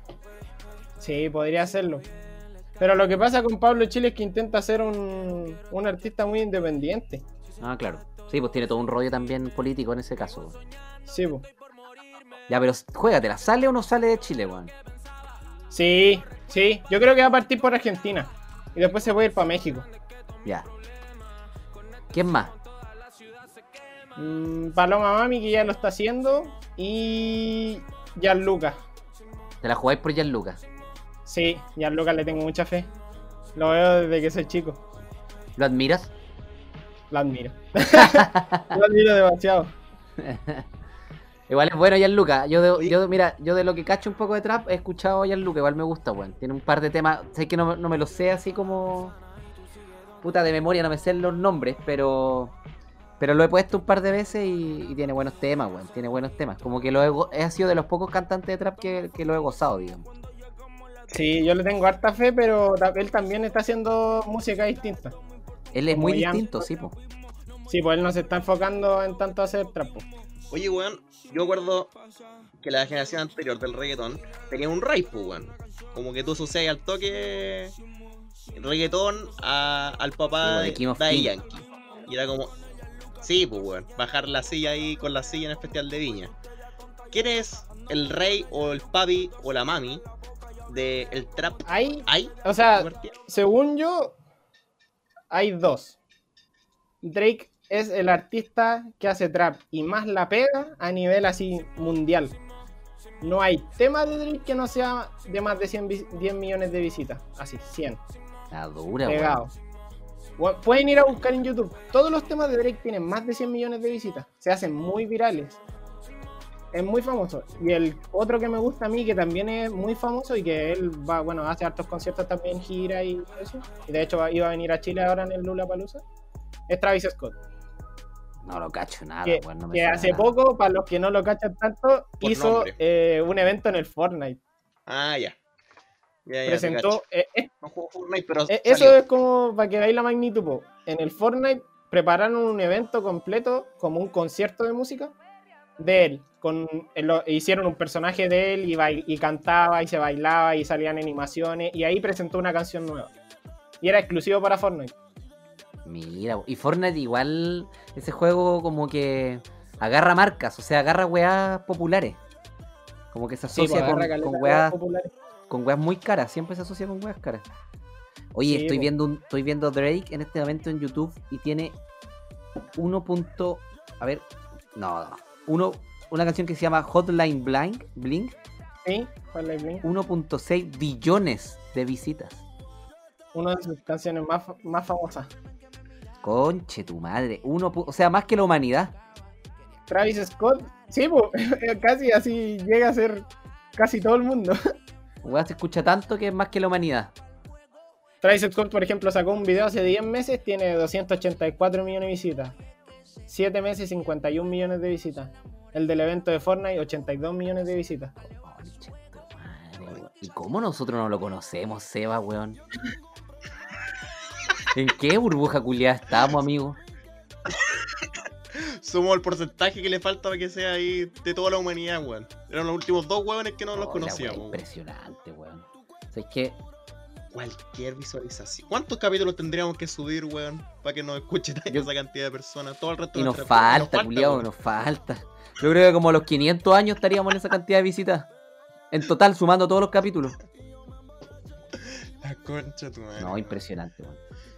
Sí, podría hacerlo. Pero lo que pasa con Pablo Chile es que intenta ser un, un artista muy independiente. Ah, claro. Sí, pues tiene todo un rollo también político en ese caso. Sí, po. Ya, pero juégatela, ¿sale o no sale de Chile, weón? sí, sí. Yo creo que va a partir por Argentina. Y después se puede ir para México. Ya. ¿Quién más? Mm, Paloma Mami, que ya lo está haciendo. Y Gianluca. ¿Te la jugáis por Gianluca? Sí, Gianluca le tengo mucha fe. Lo veo desde que soy chico. ¿Lo admiras? Lo admiro. [LAUGHS] [LAUGHS] lo admiro demasiado. [LAUGHS] Igual es bueno Gianluca. Yo, de, yo, mira, yo de lo que cacho un poco de trap he escuchado a Gianluca, igual me gusta, weón. Tiene un par de temas, sé que no, no me lo sé así como... Puta de memoria, no me sé los nombres, pero... Pero lo he puesto un par de veces y, y tiene buenos temas, weón. Tiene buenos temas. Como que lo he, go- he sido de los pocos cantantes de trap que, que lo he gozado, digamos. Sí, yo le tengo harta fe, pero él también está haciendo música distinta. Él es Como muy distinto, sí, po. Sí, pues él no se está enfocando en tanto hacer trapo. Oye, weón, yo acuerdo que la generación anterior del reggaetón tenía un rap, pues, weón. Como que tú asocias al toque reggaetón a- al papá Sí, de de. Yankee. Y era como, sí, pues, weón, bajar la silla ahí con la silla en el Festival de Viña. ¿Quién es el rey o el papi o la mami del el trap? Hay, ¿Hay? o sea, según yo, hay dos. Drake es el artista que hace trap y más la pega a nivel así mundial. No hay tema de Drake que no sea de más de 100 vi- 10 millones de visitas. Así, 100. La dura, pegado. Bueno, Pueden ir a buscar en YouTube. Todos los temas de Drake tienen más de 100 millones de visitas. Se hacen muy virales. Es muy famoso. Y el otro que me gusta a mí, que también es muy famoso y que él va, bueno, hace hartos conciertos también, gira y eso. Y de hecho va- iba a venir a Chile ahora en el Lula Palusa. Es Travis Scott. No lo cacho nada, que, weón. No me que hace nada. poco, para los que no lo cachan tanto, Por hizo eh, un evento en el Fortnite. Ah, ya. Ya, ya, te Presentó. eh, No juego Fortnite, pero eh, eso es como para que veáis la magnitud. po. En el Fortnite prepararon un evento completo, como un concierto de música, de él. Con, lo- hicieron un personaje de él y, bail- y cantaba y se bailaba y salían animaciones. Y ahí presentó una canción nueva. Y era exclusivo para Fortnite. Mira, y Fortnite igual, ese juego como que agarra marcas, o sea, agarra weas populares. Como que se Sí, asocia pues, con, con weas, populares. con weas muy caras, siempre se asocia con weas caras. Oye, Sí, estoy po. viendo un, estoy viendo Drake en este momento en YouTube y tiene 1. punto- a ver, no, no, uno, una canción que se llama Hotline Blank, Blink, Sí, Fortnite Blink. 1.6 billones de visitas. Una de sus canciones más, más famosas. Conche tu madre, uno, o sea, más que la humanidad. Travis Scott, sí, po, [LAUGHS] casi así llega a ser casi todo el mundo. [LAUGHS] Wea se escucha tanto que es más que la humanidad. Travis Scott, por ejemplo, sacó un video hace 10 meses, tiene 284 millones de visitas. 7 meses, 51 millones de visitas. El del evento de Fortnite, 82 millones de visitas. ¿Y cómo nosotros no lo conocemos, Seba, weón? ¿En qué burbuja culiada estamos, amigo? Somos el porcentaje que le falta para que sea ahí de toda la humanidad, weón. Eran los últimos dos weones que no los conocíamos. Impresionante, weón. O sea, es que Cualquier visualización. ¿Cuántos capítulos tendríamos que subir, weón? Para que nos escuche Yo- esa cantidad de personas. Todo el resto y de nos nuestra- falta, culiado, nos falta. Yo creo que como a los 500 años estaríamos en esa cantidad de visitas. En total, sumando todos los capítulos. La concha de tu madre. No, impresionante, weón.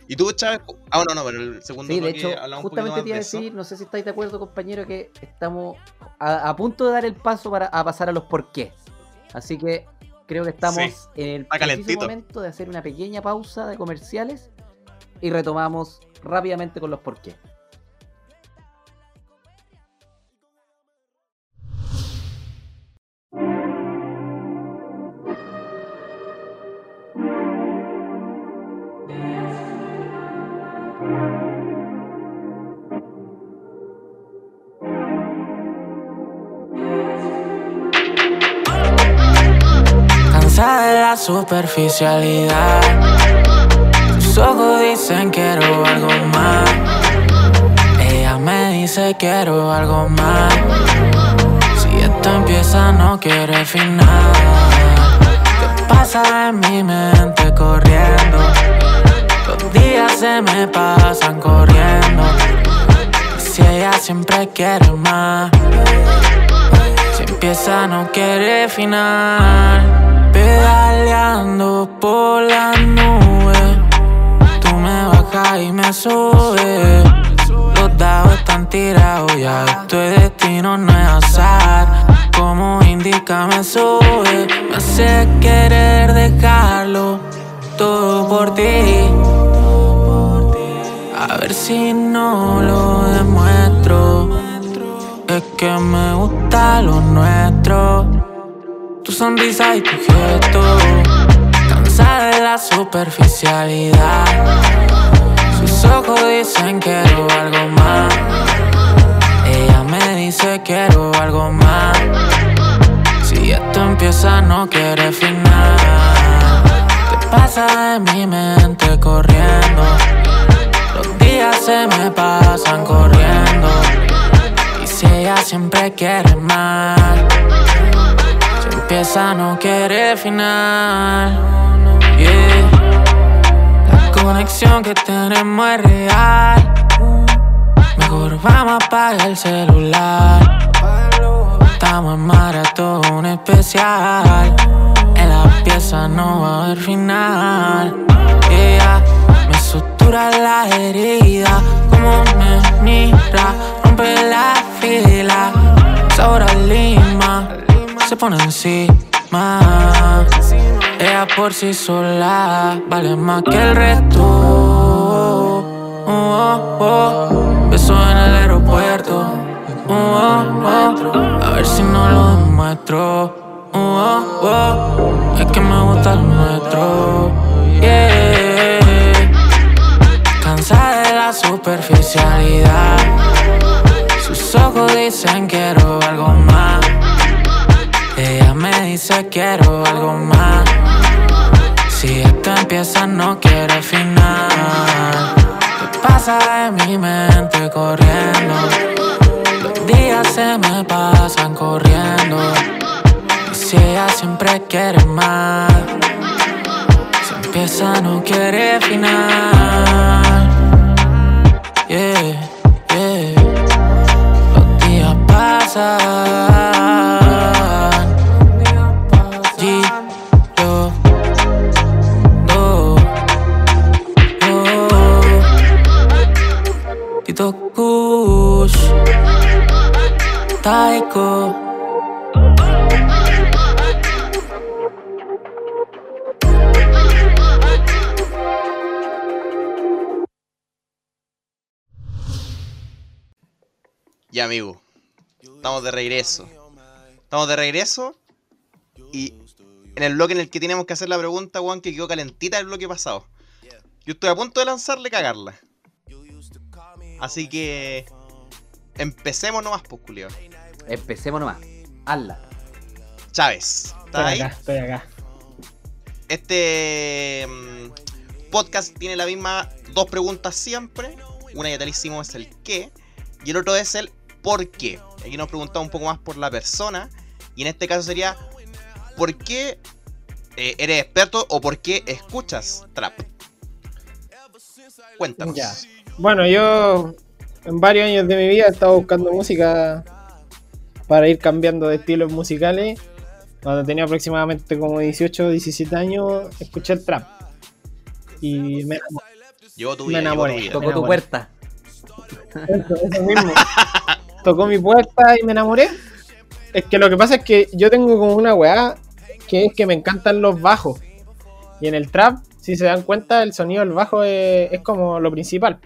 ¿Y tú, Chávez? Ah, no, no, pero el segundo Sí, de hecho, justamente te iba a de eso. decir, no sé si estáis de acuerdo, compañero, que estamos a, a punto de dar el paso para a pasar a los por qué. Así que creo que estamos Sí, en el preciso momento de hacer una pequeña pausa de comerciales y retomamos rápidamente con los por de la superficialidad. Tus ojos dicen quiero algo más. Ella me dice quiero algo más. Si esto empieza, no quiere final. ¿Qué pasa en mi mente corriendo? Los días se me pasan corriendo. Si ella siempre quiere más. Si empieza no quiere final Pedaleando por las nubes Tú me bajas y me subes. Los dados están tirados ya Esto es destino, no es azar. Como indica me sube. Me hace querer dejarlo Todo por ti. A ver si no lo demuestro. Es que me gusta lo nuestro. Sonrisa y tu gesto. Cansada de la superficialidad. Sus ojos dicen quiero algo más. Ella me dice quiero algo más. Si esto empieza, no quiere final. ¿Qué pasa en mi mente corriendo? Los días se me pasan corriendo. Y si ella siempre quiere más, empieza no quiere final. Yeah. La conexión que tenemos es real. Mejor vamos a apagar el celular. Estamos en maratón especial. En la pieza no va a haber final. Yeah. Me sutura la herida. Como me mira, rompe la fila. Sobra lima, se pone encima. Ella por sí sola vale más que el resto. Oh, oh, oh. Beso en el aeropuerto. Uh, oh, oh. A ver si no lo demuestro. Uh, oh. Es que me gusta lo nuestro. Yeah. Cansada de la superficialidad. Sus ojos dicen quiero algo más. Dice quiero algo más. Si esto empieza no quiere final. ¿Qué pasa en mi mente corriendo? Los días se me pasan corriendo. Y si ella siempre quiere más. Si empieza no quiere final. Yeah, yeah. Los días pasan. Taiko. Ya, amigo. Estamos de regreso. Estamos de regreso. Y en el bloque en el que tenemos que hacer la pregunta, Juan, que quedó calentita el bloque pasado. Yo estoy a punto de lanzarle cagarla. Así que. Empecemos nomás, pues. Empecemos nomás. Hazla. Chávez. Estoy ¿Estás ahí? acá, estoy acá. Este mm, podcast tiene la misma dos preguntas siempre. Una ya te la hicimos es el qué. Y el otro es el por qué. Aquí nos preguntamos un poco más por la persona. Y en este caso sería ¿por qué eh, eres experto o por qué escuchas trap? Cuéntanos. Ya. Bueno, yo en varios años de mi vida he estado buscando música para ir cambiando de estilos musicales. Cuando tenía aproximadamente como 18 o 17 años, escuché el trap. Y me enamoré. Me llevo tu vida. Tocó tu puerta. Eso, eso mismo. Tocó mi puerta y me enamoré. Es que lo que pasa es que yo tengo como una weá que es que me encantan los bajos. Y en el trap, si se dan cuenta, el sonido del bajo es, es como lo principal.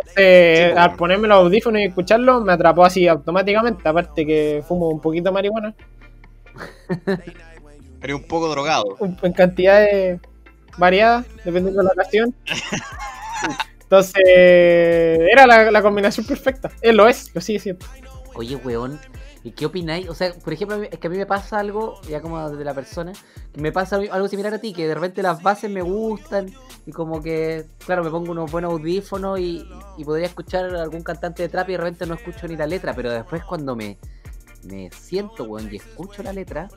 Entonces, al ponerme los audífonos y escucharlo, me atrapó así automáticamente. Aparte que fumo un poquito de marihuana, [LAUGHS] Eres un poco drogado. en cantidades variadas, dependiendo de la ocasión. [LAUGHS] Entonces, era la, la combinación perfecta. Él lo es, lo sigue siendo. Oye, weón, ¿y qué opináis? O sea, por ejemplo, es que a mí me pasa algo, ya como de la persona, que me pasa algo similar a ti, que de repente las bases me gustan y como que, claro, me pongo unos buenos audífonos y, podría escuchar algún cantante de trap y de repente no escucho ni la letra, pero después cuando me, me siento, weón, y escucho la letra,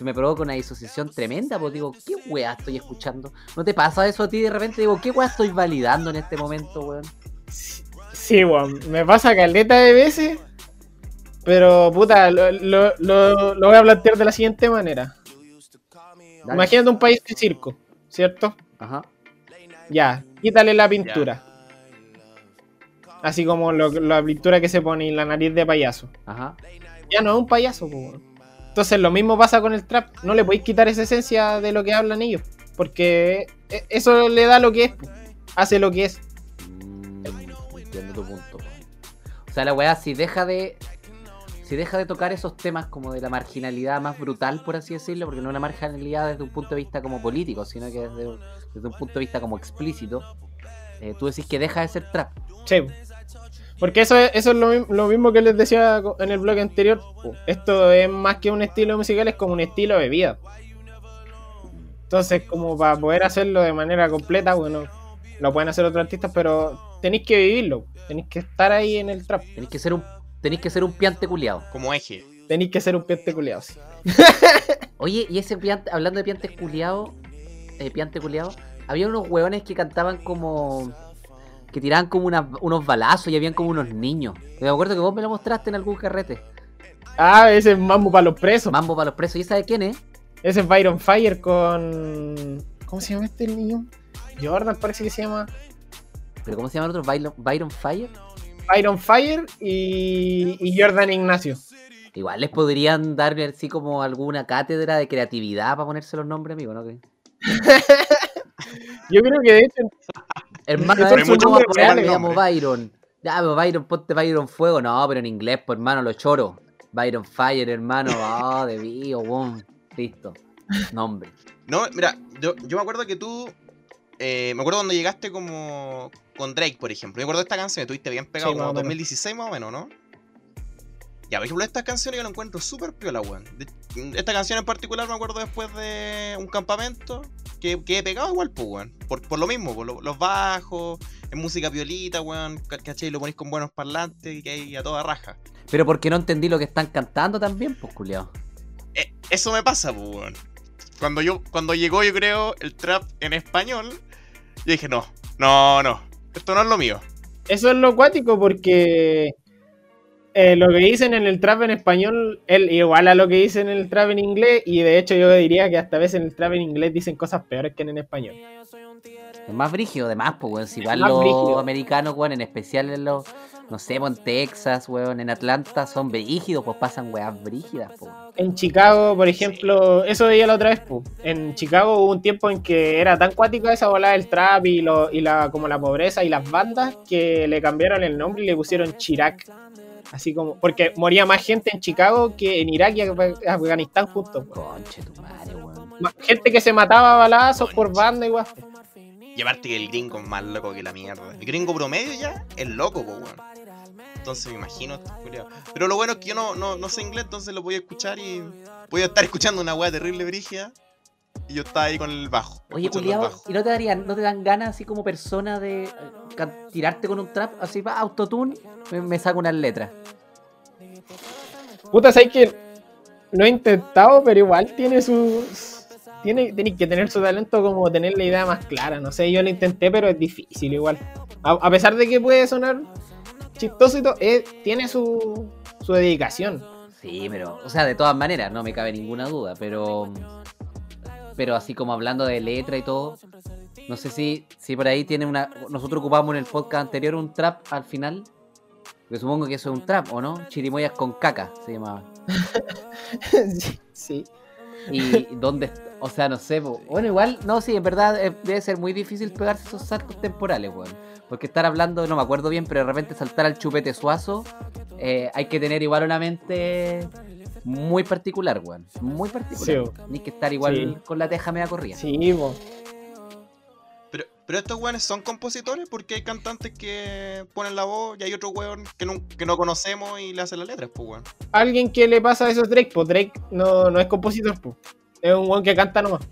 me provoca una disociación tremenda, pues digo, ¿qué weá estoy escuchando? ¿No te pasa eso a ti de repente? Digo, ¿qué weá estoy validando en este momento, weón? Sí, weón, me pasa caleta de veces. Pero, puta, lo, lo- lo- lo voy a plantear de la siguiente manera. Dale. Imagínate un país de circo, ¿cierto? Ajá. Ya, quítale la pintura. Así como lo- la pintura que se pone en la nariz de payaso. Ajá. Ya no es un payaso, weón. Entonces lo mismo pasa con el trap. No le podéis quitar esa esencia de lo que hablan ellos. Porque e- eso le da lo que es. po. Hace lo que es. Mm, entiendo tu punto. O sea, la weá, si deja de. Si deja de tocar esos temas como de la marginalidad más brutal, por así decirlo, porque no una marginalidad desde un punto de vista como político, sino que desde, un- desde un punto de vista como explícito, eh, tú decís que deja de ser trap. Sí. Porque eso es, eso es lo, lo mismo que les decía en el blog anterior. Esto es más que un estilo musical, es como un estilo de vida. Entonces, como para poder hacerlo de manera completa, bueno, lo pueden hacer otros artistas, pero tenéis que vivirlo. Tenéis que estar ahí en el trap. Tenéis que ser un, tenéis que ser un piante culiado. Como eje. Tenéis que ser un piante culiado. sí. [LAUGHS] Oye, y ese piante, hablando de piantes culiados, eh, piante culiado, había unos hueones que cantaban como. que tiraban como una- unos balazos y habían como unos niños. Me acuerdo que vos me lo mostraste en algún carrete. Ah, ese es Mambo para los presos. Mambo para los presos. ¿Y esa de quién es? Ese es Byron Fire con. ¿Cómo se llama este niño? Jordan parece que se llama. ¿Pero cómo se llama el otro? Byron, Byron Fire. Byron Fire y, y Jordan Ignacio. Igual les podrían dar así como alguna cátedra de creatividad para ponerse los nombres, amigo, ¿no? [LAUGHS] Yo creo que de hecho Hermano, de hecho, llamo hombre. Byron. Ya, pero Byron, ponte Byron Fuego. No, pero en inglés, pues hermano, lo choro. Byron Fire, hermano. Ah, de bio, boom. Listo. Nombre. No, mira, yo, yo me acuerdo que tú. eh, me acuerdo cuando llegaste como con Drake, por ejemplo. Me acuerdo de esta canción, estuviste bien pegado Sí, como o menos. 2016 más o menos, ¿no? Ya, por ejemplo, estas canciones yo la encuentro súper piola, weón. De- Esta canción en particular me acuerdo después de un campamento que, que he pegado igual, pues, weón. Por, por lo mismo, por lo- los bajos, en música violita, weón. ca- ¿Cachai? Lo ponís con buenos parlantes y que hay a toda raja. Pero porque no entendí lo que están cantando también, pues, culiao. Eh, eso me pasa, pues, weón. Cuando, yo, cuando llegó, yo creo, el trap en español, yo dije, no, no, no, esto no es lo mío. Eso es lo cuático porque eh, lo que dicen en el trap en español es igual a lo que dicen en el trap en inglés y de hecho yo diría que hasta a veces en el trap en inglés dicen cosas peores que en español. Es más brígido, de más, pues, weón. Si igual Más los brígido. americanos, weón, en especial en los, no sé, pues, en Texas, weón, en Atlanta, son brígidos, pues pasan weas brígidas, pues. En Chicago, por ejemplo, eso veía la otra vez, pu. en Chicago hubo un tiempo en que era tan cuático esa bola del trap y, lo, y la, como la pobreza y las bandas que le cambiaron el nombre y le pusieron Chirac. Así como, porque moría más gente en Chicago que en Irak y Af- Afganistán juntos. pu. Conche tu madre, weón. Gente que se mataba a balazos por banda igual. Y aparte que el gringo es más loco que la mierda. El gringo promedio ya es loco, pues, weón. Entonces me imagino. Pero lo bueno es que yo no, no, no sé inglés, entonces lo voy a escuchar y voy a estar escuchando una weá terrible brígida. Y yo estaba ahí con el bajo. Oye, bajo. ¿y no te darían, no te dan ganas así como persona de eh, tirarte con un trap así, va, autotune, me, me saco unas letras? Puta, sabes que lo he intentado, pero igual tiene sus. Tiene, tenéis que tener su talento como tener la idea más clara. No sé, yo lo intenté, pero es difícil igual. A, a pesar de que puede sonar chistoso y todo, eh, tiene su, su dedicación. Sí, pero, o sea, de todas maneras, no me cabe ninguna duda, pero. Pero así como hablando de letra y todo, no sé si, si por ahí tiene una. Nosotros ocupamos en el podcast anterior un trap al final. Que supongo que eso es un trap, ¿o no? Chirimoyas con caca se llamaba. [LAUGHS] sí, sí. Y dónde, o sea, no sé, po. bueno, igual, no, sí, en verdad eh, debe ser muy difícil pegarse esos saltos temporales, weón. Porque estar hablando, no me acuerdo bien, pero de repente saltar al chupete suazo, eh, hay que tener igual una mente muy particular, weón. Muy particular. Sí. Ni que estar igual Sí. con la teja media corrida. Sí. Pero, estos weones son compositores porque hay cantantes que ponen la voz y hay otro weón que no, que no conocemos y le hacen las letras, pues weón. Alguien que le pasa eso es Drake, pues Drake no, no es compositor, pues. Es un weón que canta nomás.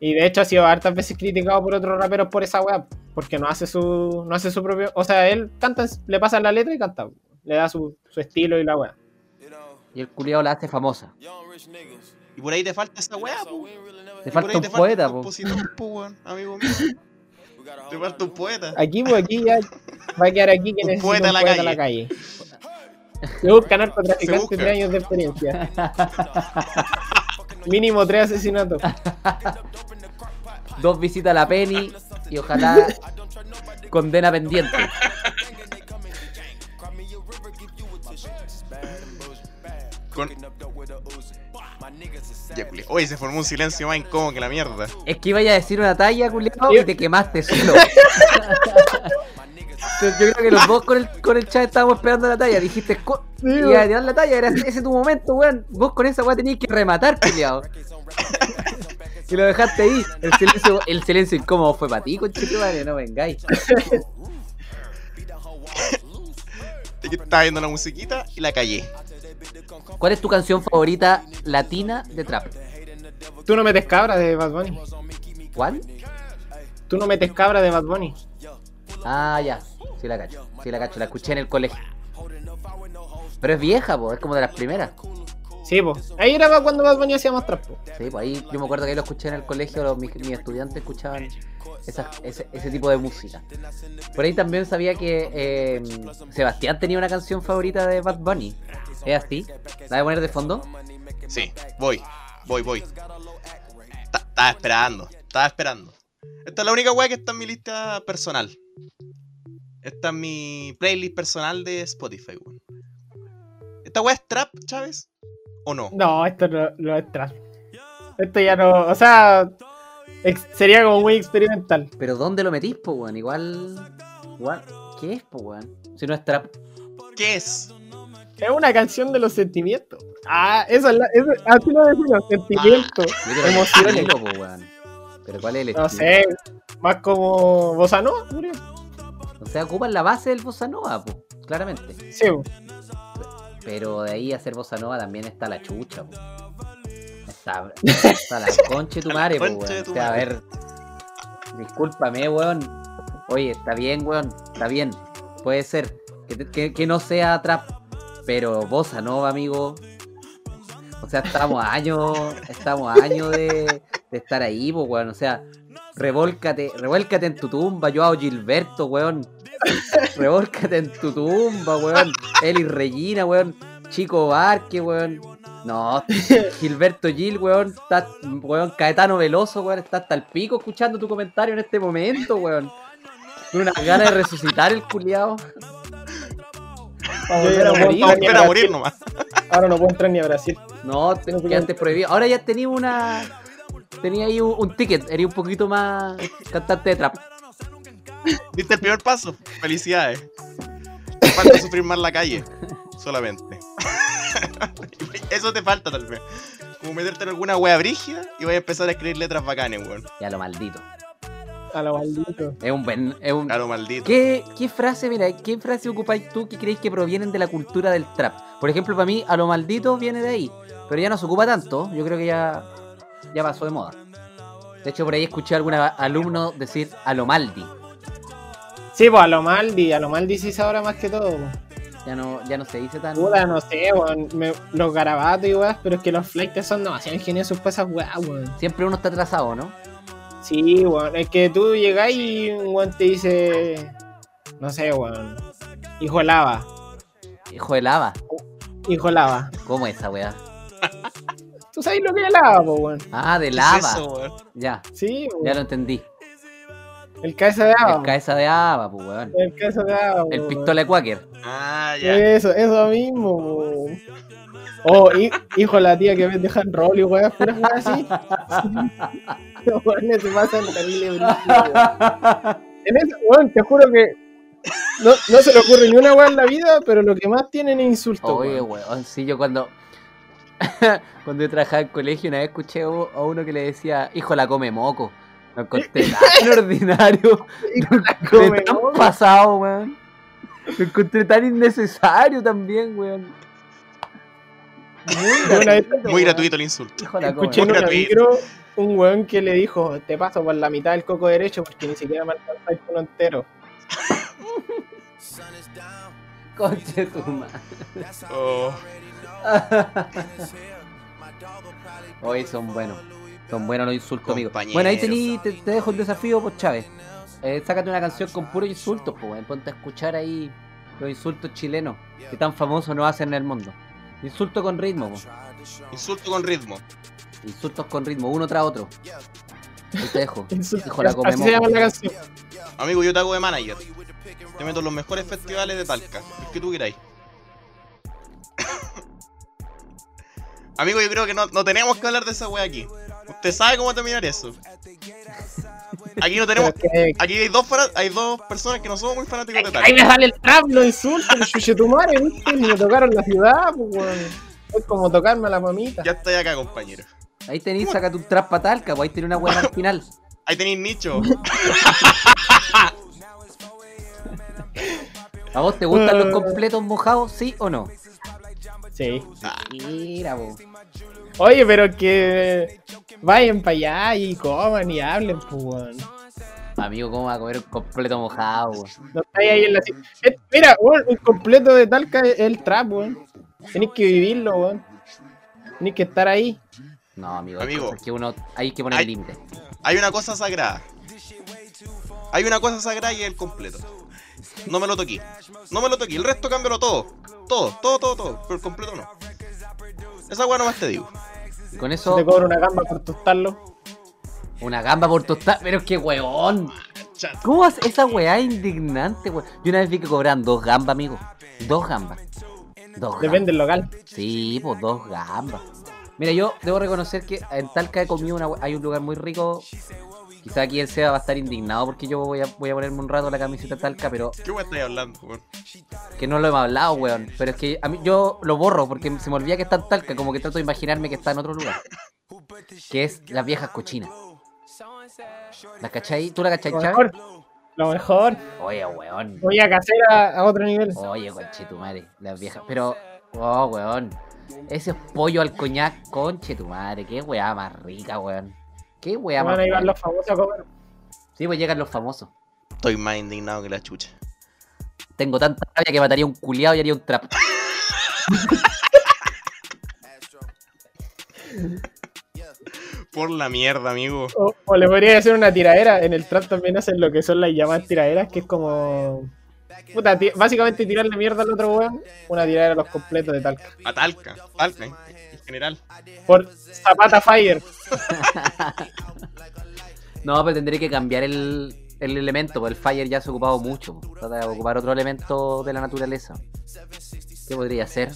Y de hecho ha sido hartas veces criticado por otros raperos por esa weá, porque no hace su, no hace su propio. O sea, él canta, le pasa la letra y canta. po. Le da su, su estilo y la weá. Y el culiado la hace famosa. Y por ahí te falta esa weá, pues. Te falta un te poeta, po. amigo mío. Te falta un poeta. Aquí, pues aquí ya va a quedar aquí que necesita poeta un en la poeta en la calle. Se busca. de años de experiencia. [LAUGHS] Mínimo tres asesinatos. Dos visitas a la Penny y ojalá condena pendiente. Con... Culiao. Oye, se formó un silencio más incómodo que la mierda. Es que iba a decir una talla, culiado, y te quemaste solo. [LAUGHS] Yo creo que los dos con el, con el chat estábamos esperando la talla. Dijiste, Sí, iba a tirar la talla, era ese tu momento, weón. Vos con esa weá tenías que rematar, culiado. y lo dejaste ahí. El silencio, el silencio incómodo fue para ti, conchetumare, no vengáis. [LAUGHS] Estaba viendo la musiquita y la callé. ¿Cuál es tu canción favorita latina de trap? Tú no metes cabra de Bad Bunny. ¿Cuál? Tú no metes cabra de Bad Bunny. Ah, ya. Sí la cacho. Sí la cacho. La escuché en el colegio. Pero es vieja, po. Es como de las primeras. Sí, pues. Ahí era cuando Bad Bunny hacía más trap. po. Sí, pues ahí yo me acuerdo que ahí lo escuché en el colegio. Los, mis, mis estudiantes escuchaban esa- ese, ese tipo de música. Por ahí también sabía que eh, Sebastián tenía una canción favorita de Bad Bunny. ¿Es así? ¿La voy a poner de fondo? Sí, voy, voy, voy. Ta- Estaba esperando, estaba esperando. Esta es la única weá que está en mi lista personal. Esta es mi playlist personal de Spotify, weón. ¿Esta weá es trap, Chávez? ¿O no? No, esto no, no es trap. Esto ya no. O sea. ex- sería como muy experimental. Pero ¿dónde lo metís, po, weón? Igual. Igual. ¿Qué es, po, weón? Si no es trap. ¿Qué es? Es una canción de los sentimientos. Ah, eso es la, eso, así lo decimos, sentimientos, es emociones. estilo, po, weón. Pero ¿cuál es el No estilo? sé, más como Bossa Nova. O sea, ocupan la base del bossa nova, po, claramente. Sí, po. Pero de ahí a hacer bossa nova también está la chucha, po. Está, está la [LAUGHS] concha de tu madre, po, weón. O sea, a ver, discúlpame, weón. Oye, está bien, weón, está bien. Puede ser que, te- que- que no sea trap, pero bossa nova, amigo. O sea, estamos años, estamos a años de, de estar ahí, po, weón. O sea, revuélcate, revuélcate en tu tumba, Joao Gilberto, weón. Revuélcate en tu tumba, weón. Eli Regina, weón. Chico Barque, weón. No, Gilberto Gil, weón. Está, weón, Caetano Veloso, weón. Está hasta el pico escuchando tu comentario en este momento, weón. Con una ganas de resucitar el culiao. Vamos morir, a ni volver a morir Brasil. nomás. Ahora no puedo entrar ni a Brasil. No, te, quedaste prohibido. Ahora ya tenía una. Tenía ahí un, un ticket. Eres un poquito más cantante de trap. [LAUGHS] ¿Viste el primer paso? Felicidades. Te falta sufrir más la calle. Solamente. [LAUGHS] Eso te falta tal vez. Como meterte en alguna wea brígida y voy a empezar a escribir letras bacanes, weón. Ya lo maldito. A lo maldito. Es un buen. Es un, Claro, maldito. ¿Qué, ¿Qué frase, mira, qué frase ocupáis tú que creéis que provienen de la cultura del trap? Por ejemplo, para mí, a lo maldito viene de ahí. Pero ya no se ocupa tanto. Yo creo que ya, ya pasó de moda. De hecho, por ahí escuché a algún alumno decir a lo maldi. Sí, pues a lo Maldi, a lo Maldi se ahora más que todo. po. Ya no, ya no se dice tan. Puta, no sé, weón. me- los garabatos y weas, pero es que los flights son demasiado ingeniosos para esas weas, weón. Siempre uno está atrasado, ¿no? Sí, weón. Es que tú llegás y un weón te dice. No sé, weón. Hijo de lava. Hijo de lava. Hijo de lava. ¿Cómo es esa weá? [LAUGHS] ¿Tú sabes lo que es lava, po, weón? Ah, de ¿Qué es lava. eso, weón? ya, Sí, ya weón. lo entendí. El cabeza de El lava. cabeza de haba, pues weón. El cabeza de lava. El weón. pistola de Quaker. Ah, ya. Eso, eso mismo, weón. Oh, hi- hijo de la tía que vende hand roll y weas, puras weas así. [LAUGHS] Los weones se pasan terrible weón. En eso, weón, te juro que no, no se le ocurre ni una wea en la vida, pero lo que más tienen es insultos. Oye, weón. weón, sí, yo cuando. [LAUGHS] cuando yo trabajaba en colegio, una vez escuché a uno que le decía, hijo, la come moco. Lo encontré tan [LAUGHS] ordinario. Lo encontré tan pasado, weón. Lo encontré tan innecesario también, weón. Muy gratuito, Muy weón. gratuito el insulto. Escuché en gratuito. micro un weón que le dijo, te paso por la mitad del coco derecho porque ni siquiera me alcanza el culo entero. [LAUGHS] Conche tu madre. Oh, [LAUGHS] Hoy son buenos. Son buenos los insultos, amigo. Compañeros. Bueno, ahí tení, te, te dejo el desafío, pues Chávez. Eh, sácate una canción con puros insultos, pues. Ponte a escuchar ahí los insultos chilenos que tan famosos nos hacen en el mundo. Insulto con ritmo, pues. insulto con ritmo. Insultos con ritmo, uno tras otro. Ahí te dejo. [LAUGHS] Hijo, la come Así se llama moco. la canción. Amigo, yo te hago de manager. Te meto en los mejores festivales de Talca. El que tú queráis. [LAUGHS] Amigo, yo creo que no, no tenemos que hablar de esa wea aquí. Usted sabe cómo terminar eso. Aquí no tenemos. Que- Aquí hay dos, hay dos personas que no somos muy fanáticos de Ahí me sale el trap, los insultos, los chuchetumares, ¿viste? Me tocaron la ciudad, pues, weón. Es como tocarme a la mamita. Ya estoy acá, compañero. Ahí tenés, sácate un trap pa' talca, pues ahí tenés una buena al final. [LAUGHS] Ahí tenéis nicho. [LAUGHS] ¿A vos te gustan los completos mojados, sí o no? Sí. Mira, vos. Oye, pero que vayan para allá y coman y hablen, pues, weón. Amigo, ¿cómo va a comer un completo mojado, weón? No estáis ahí en la Eh, Mira, weón, un completo de Talca es el trap, weón. Tenéis que vivirlo, weón. Tenéis que estar ahí. No, amigo, Amigo. que uno hay que poner Hay- límite. Hay una cosa sagrada. Hay una cosa sagrada y es el completo. No me lo toqué. No me lo toqué. El resto cámbialo todo. Todo, todo, todo, todo. Pero el completo no. Esa weá nomás te digo. Y con Te eso, cobro una gamba por tostarlo. una gamba por tostar. Pero es que, weón. ¿Cómo hace esa weá indignante, weón? Yo una vez vi que cobran dos gambas, amigo. Dos gambas. Dos gambas. Depende del local. Sí, pues dos gambas. Mira, yo debo reconocer que en Talca he comido una hay un lugar muy rico Quizá aquí el Seba va a estar indignado porque yo voy a, voy a ponerme un rato la camiseta talca, pero ¿Qué weón estáis hablando, weón? que no lo hemos hablado, weón. Pero es que a mí yo lo borro porque se me olvida que está en talca, como que trato de imaginarme que está en otro lugar. Que es las viejas cochinas. ¿La cachai? ¿Tú la cachai, Lo Chávez? mejor. Lo mejor. Oye, weón. Voy a casera a otro nivel. Oye, conche tu madre, las viejas. Pero, oh, weón. Ese pollo al coñac, conche tu madre. Qué weá más rica, weón. Qué weá más Van a ir rica. los famosos a comer. Sí, pues llegan los famosos. Estoy más indignado que la chucha. Tengo tanta rabia que mataría un culiado y haría un trap. [LAUGHS] Por la mierda, amigo. O, o le podría hacer una tiradera. En el trap también hacen lo que son las llamadas tiraderas, que es como. Puta, básicamente tirarle mierda al otro weón. Una tiradera a los completos de talca. A Talca. Talca, general. Por Zapata Fire. [LAUGHS] No, pero tendré que cambiar el, el elemento, porque el Fire ya se ha ocupado mucho. Trata de ocupar otro elemento de la naturaleza. ¿Qué podría ser?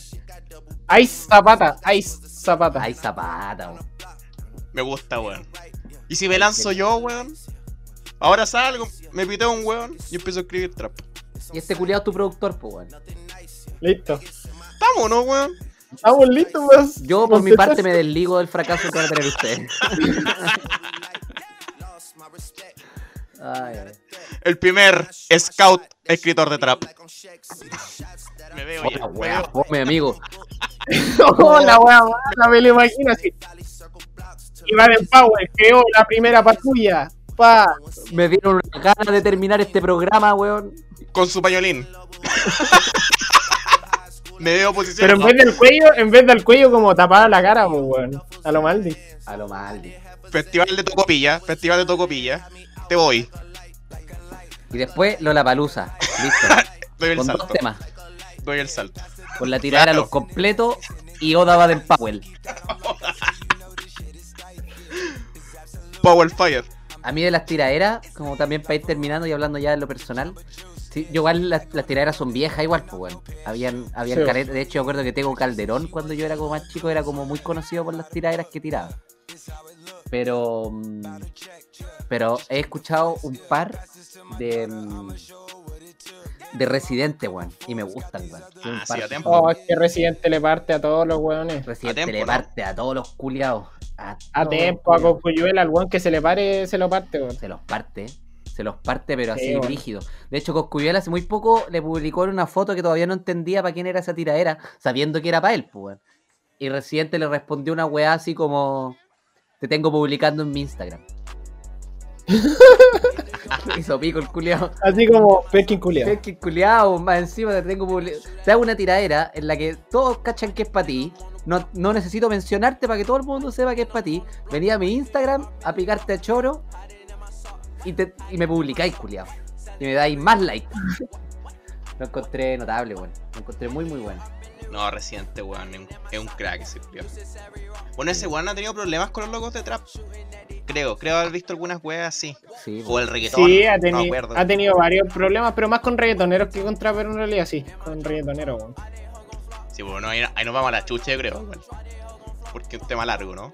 Ice Zapata. Ice Zapata. Ay, zapata, weón. Me gusta, weón. ¿Y si me lanzo yo, weón? Ahora salgo, me piteo un weón y empiezo a escribir trap. Y este culiado es tu productor, pues, weón. Listo. Vamos, ¿no, weón? Estamos listos, weón. Yo, por mi parte, me desligo del fracaso que van a tener. Ay, ay. El primer scout escritor de trap. Me veo ya. [LAUGHS] Hola, me veo. fome, amigo. Hola, weón. La me lo imagino así. Iván en Power creó la primera patrulla. Pa. Me dieron una gana de terminar este programa, weón. Con su pañolín. [LAUGHS] me veo posición. Pero en vez del cuello, en vez del cuello como tapada la cara, pues, weón. A lo Maldi. A lo mal. Festival de Tocopilla. Festival de Tocopilla. Te voy. Y después Lola Palusa. Listo. [LAUGHS] Doy el Con dos salto. temas. Doy el salto. Con la tirada a Claro. los completos y Oda Baden Powell. [LAUGHS] Power Fire. A mí de las tiraderas, como también para ir terminando y hablando ya de lo personal, sí, yo igual las, las tiraderas son viejas igual, pues bueno. Habían, habían Sí. caretas, de hecho yo acuerdo que Tego Calderón cuando yo era como más chico era como muy conocido por las tiraderas que tiraba. Pero mm, pero he escuchado un par de mm, de Residente, weón, y me gustan, weón. Ah, par. sí, tiempo. Oh, es que Residente le parte a todos los weones. Residente le ¿no? parte a todos los culiados. A, A tiempo, a culiaos. Cocuyuela, al weón que se le pare, se lo parte, weón. se los parte, se los parte, pero Sí, así bueno. rígido. De hecho, Coscuyuela hace muy poco le publicó en una foto que todavía no entendía para quién era esa tiradera, sabiendo que era para él, pues. Y Residente le respondió una weá así como: Te tengo publicando en mi Instagram. [LAUGHS] Hizo pico el culiao. Así como Perkin Culia. Es que culiao, más encima te tengo publi- Te hago una tiradera en la que todos cachan que es para ti. No, no necesito mencionarte para que todo el mundo sepa que es para ti. Venía a mi Instagram a picarte a choro y, te, y me publicáis, culiao. Y me dais más like. Lo encontré notable, bueno. Lo encontré muy, muy bueno. No, Residente, weón. Es un, crack ese tío. Bueno, ese weón ha tenido problemas con los logos de trap. Creo, creo haber visto algunas weas así. Sí, O el reggaetón. Sí, ha, no teni- me acuerdo. ha tenido varios problemas, pero más con reggaetoneros que con trapero en realidad, sí. Con reggaetoneros, weón. Sí, bueno, ahí, ahí nos vamos a la chucha, yo creo. weón. Porque es un tema largo, ¿no?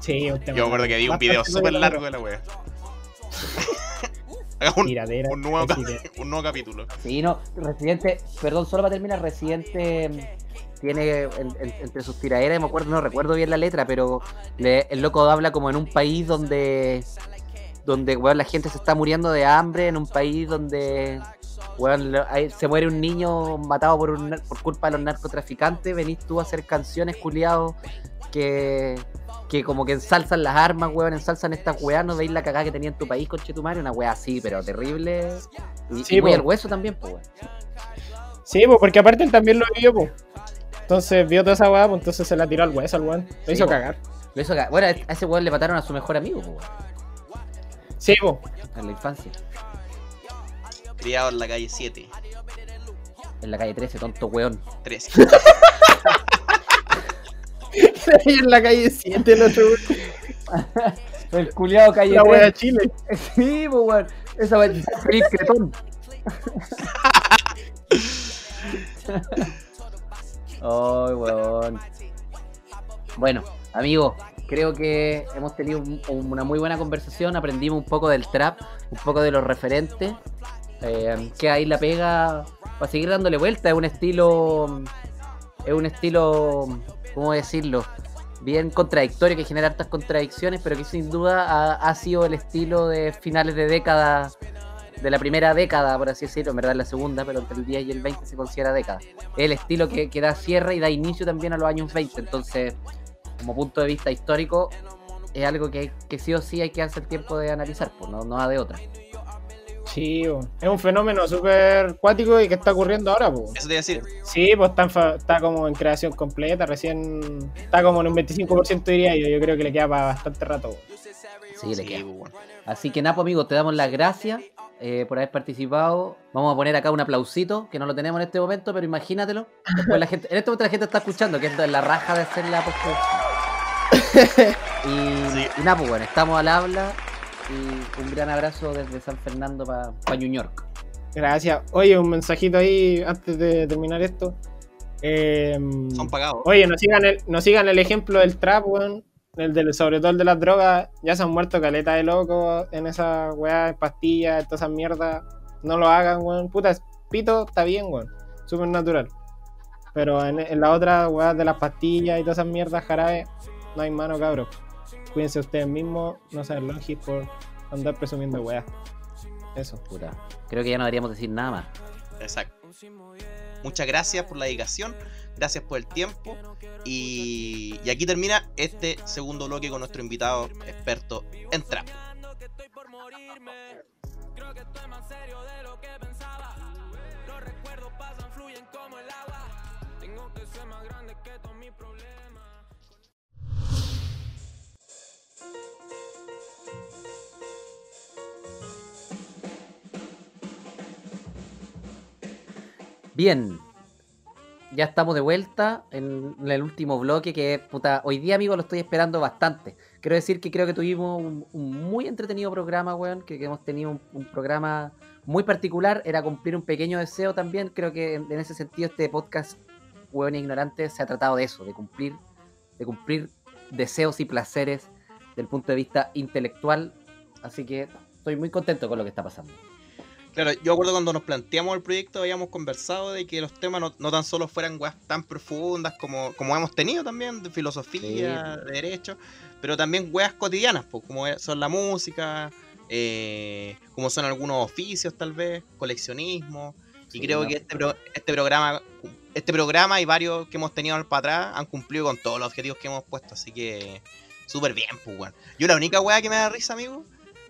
Sí, un tema Yo me acuerdo que vi un video súper largo de la wea. Un, Tiradera, un nuevo, un nuevo capítulo. Sí, no, Residente, perdón, solo para terminar, Residente mm, tiene en- en- entre sus tiraderas, me acuerdo, no recuerdo bien la letra, pero le- el loco habla como en un país donde donde weón, la gente se está muriendo de hambre, en un país donde weón, se muere un niño matado por, un, nar- por culpa de los narcotraficantes, venís tú a hacer canciones culiados que, que como que ensalzan las armas, weón, ensalzan estas weas, no veis la cagada que tenía en tu país, conchetumare, una wea así, pero terrible. Y, Sí, y muy po. al hueso también, pues, weón. Sí, pues porque aparte él también lo vivió, pues. Entonces vio toda esa weá, pues entonces se la tiró al hueso al weón. Lo Sí, hizo po. cagar. Lo hizo ca- Bueno, a ese weón le mataron a su mejor amigo, po, weón, Sí, pues. en la infancia. Criado en la calle 7. En la calle 13, tonto weón. 13. [LAUGHS] En la calle 7 el otro [LAUGHS] El culiado calle La wea Chile. [LAUGHS] Sí, pues, weón. Esa weón Felipe Cretón. [LAUGHS] Ay, weón. Bueno, Amigo, creo que hemos tenido un- una muy buena conversación, aprendimos un poco del trap, un poco de los referentes, eh, que ahí la pega para seguir dándole vuelta, es un estilo, es un estilo, ¿cómo decirlo? Bien contradictorio, que genera hartas contradicciones, pero que sin duda ha, sido el estilo de finales de década, de la primera década, por así decirlo, en verdad la segunda, pero entre el 10 y el 20 se considera década. El estilo que, que da cierre y da inicio también a los años 20, entonces como punto de vista histórico, es algo que, que sí o sí hay que hacer tiempo de analizar, pues no, no da de otra. Sí, bo. es un fenómeno súper cuático y que está ocurriendo ahora, po. Eso te iba a decir. Sí, pues está, como en creación completa, recién está como en un 25% diría yo, yo creo que le queda para bastante rato. po. Sí, le Sí, queda. Así que Napo, amigo, te damos las gracias eh, por haber participado. Vamos a poner acá un aplausito, que no lo tenemos en este momento, pero imagínatelo. Después la gente, en este momento la gente está escuchando, que es la raja de hacer la postproducción. [LAUGHS] y, Sí. y Napo, bueno, estamos al habla. Y un gran abrazo desde San Fernando para New York. Gracias. Oye, un mensajito ahí antes de terminar esto. Eh, Son pagados. Oye, no sigan el, no sigan el ejemplo del trap, weón. El del, sobre todo el de las drogas. Ya se han muerto caleta de locos en esa weá, en pastillas, en todas esas mierdas. No lo hagan, weón. Puta, pito está bien, weón. Súper natural. Pero en, en la otra weá de las pastillas y todas esas mierdas jarabe, no hay mano, cabros. Cuídense ustedes mismos, no sean longis por andar presumiendo weá. Eso. Puta. Creo que ya no deberíamos decir nada más. Exacto. Muchas gracias por la dedicación, gracias por el tiempo. Y, y aquí termina este segundo bloque con nuestro invitado experto en trap. Bien, ya estamos de vuelta en el último bloque que, puta, hoy día, amigo, lo estoy esperando bastante. Quiero decir que creo que tuvimos un, muy entretenido programa, weón, que, hemos tenido un, programa muy particular, era cumplir un pequeño deseo también. Creo que en, en ese sentido este podcast, weón ignorante, se ha tratado de eso, de cumplir, de cumplir deseos y placeres del punto de vista intelectual. Así que estoy muy contento con lo que está pasando. Claro, yo acuerdo cuando nos planteamos el proyecto, habíamos conversado de que los temas no, no tan solo fueran weas tan profundas como, como hemos tenido también, de filosofía, de derecho, pero también weas cotidianas, pues, como son la música, eh, como son algunos oficios tal vez, coleccionismo. Y creo no. que este, pro- este programa este programa y varios que hemos tenido para atrás han cumplido con todos los objetivos que hemos puesto, así que súper bien, pues, weón. Yo la única wea que me da risa, amigo,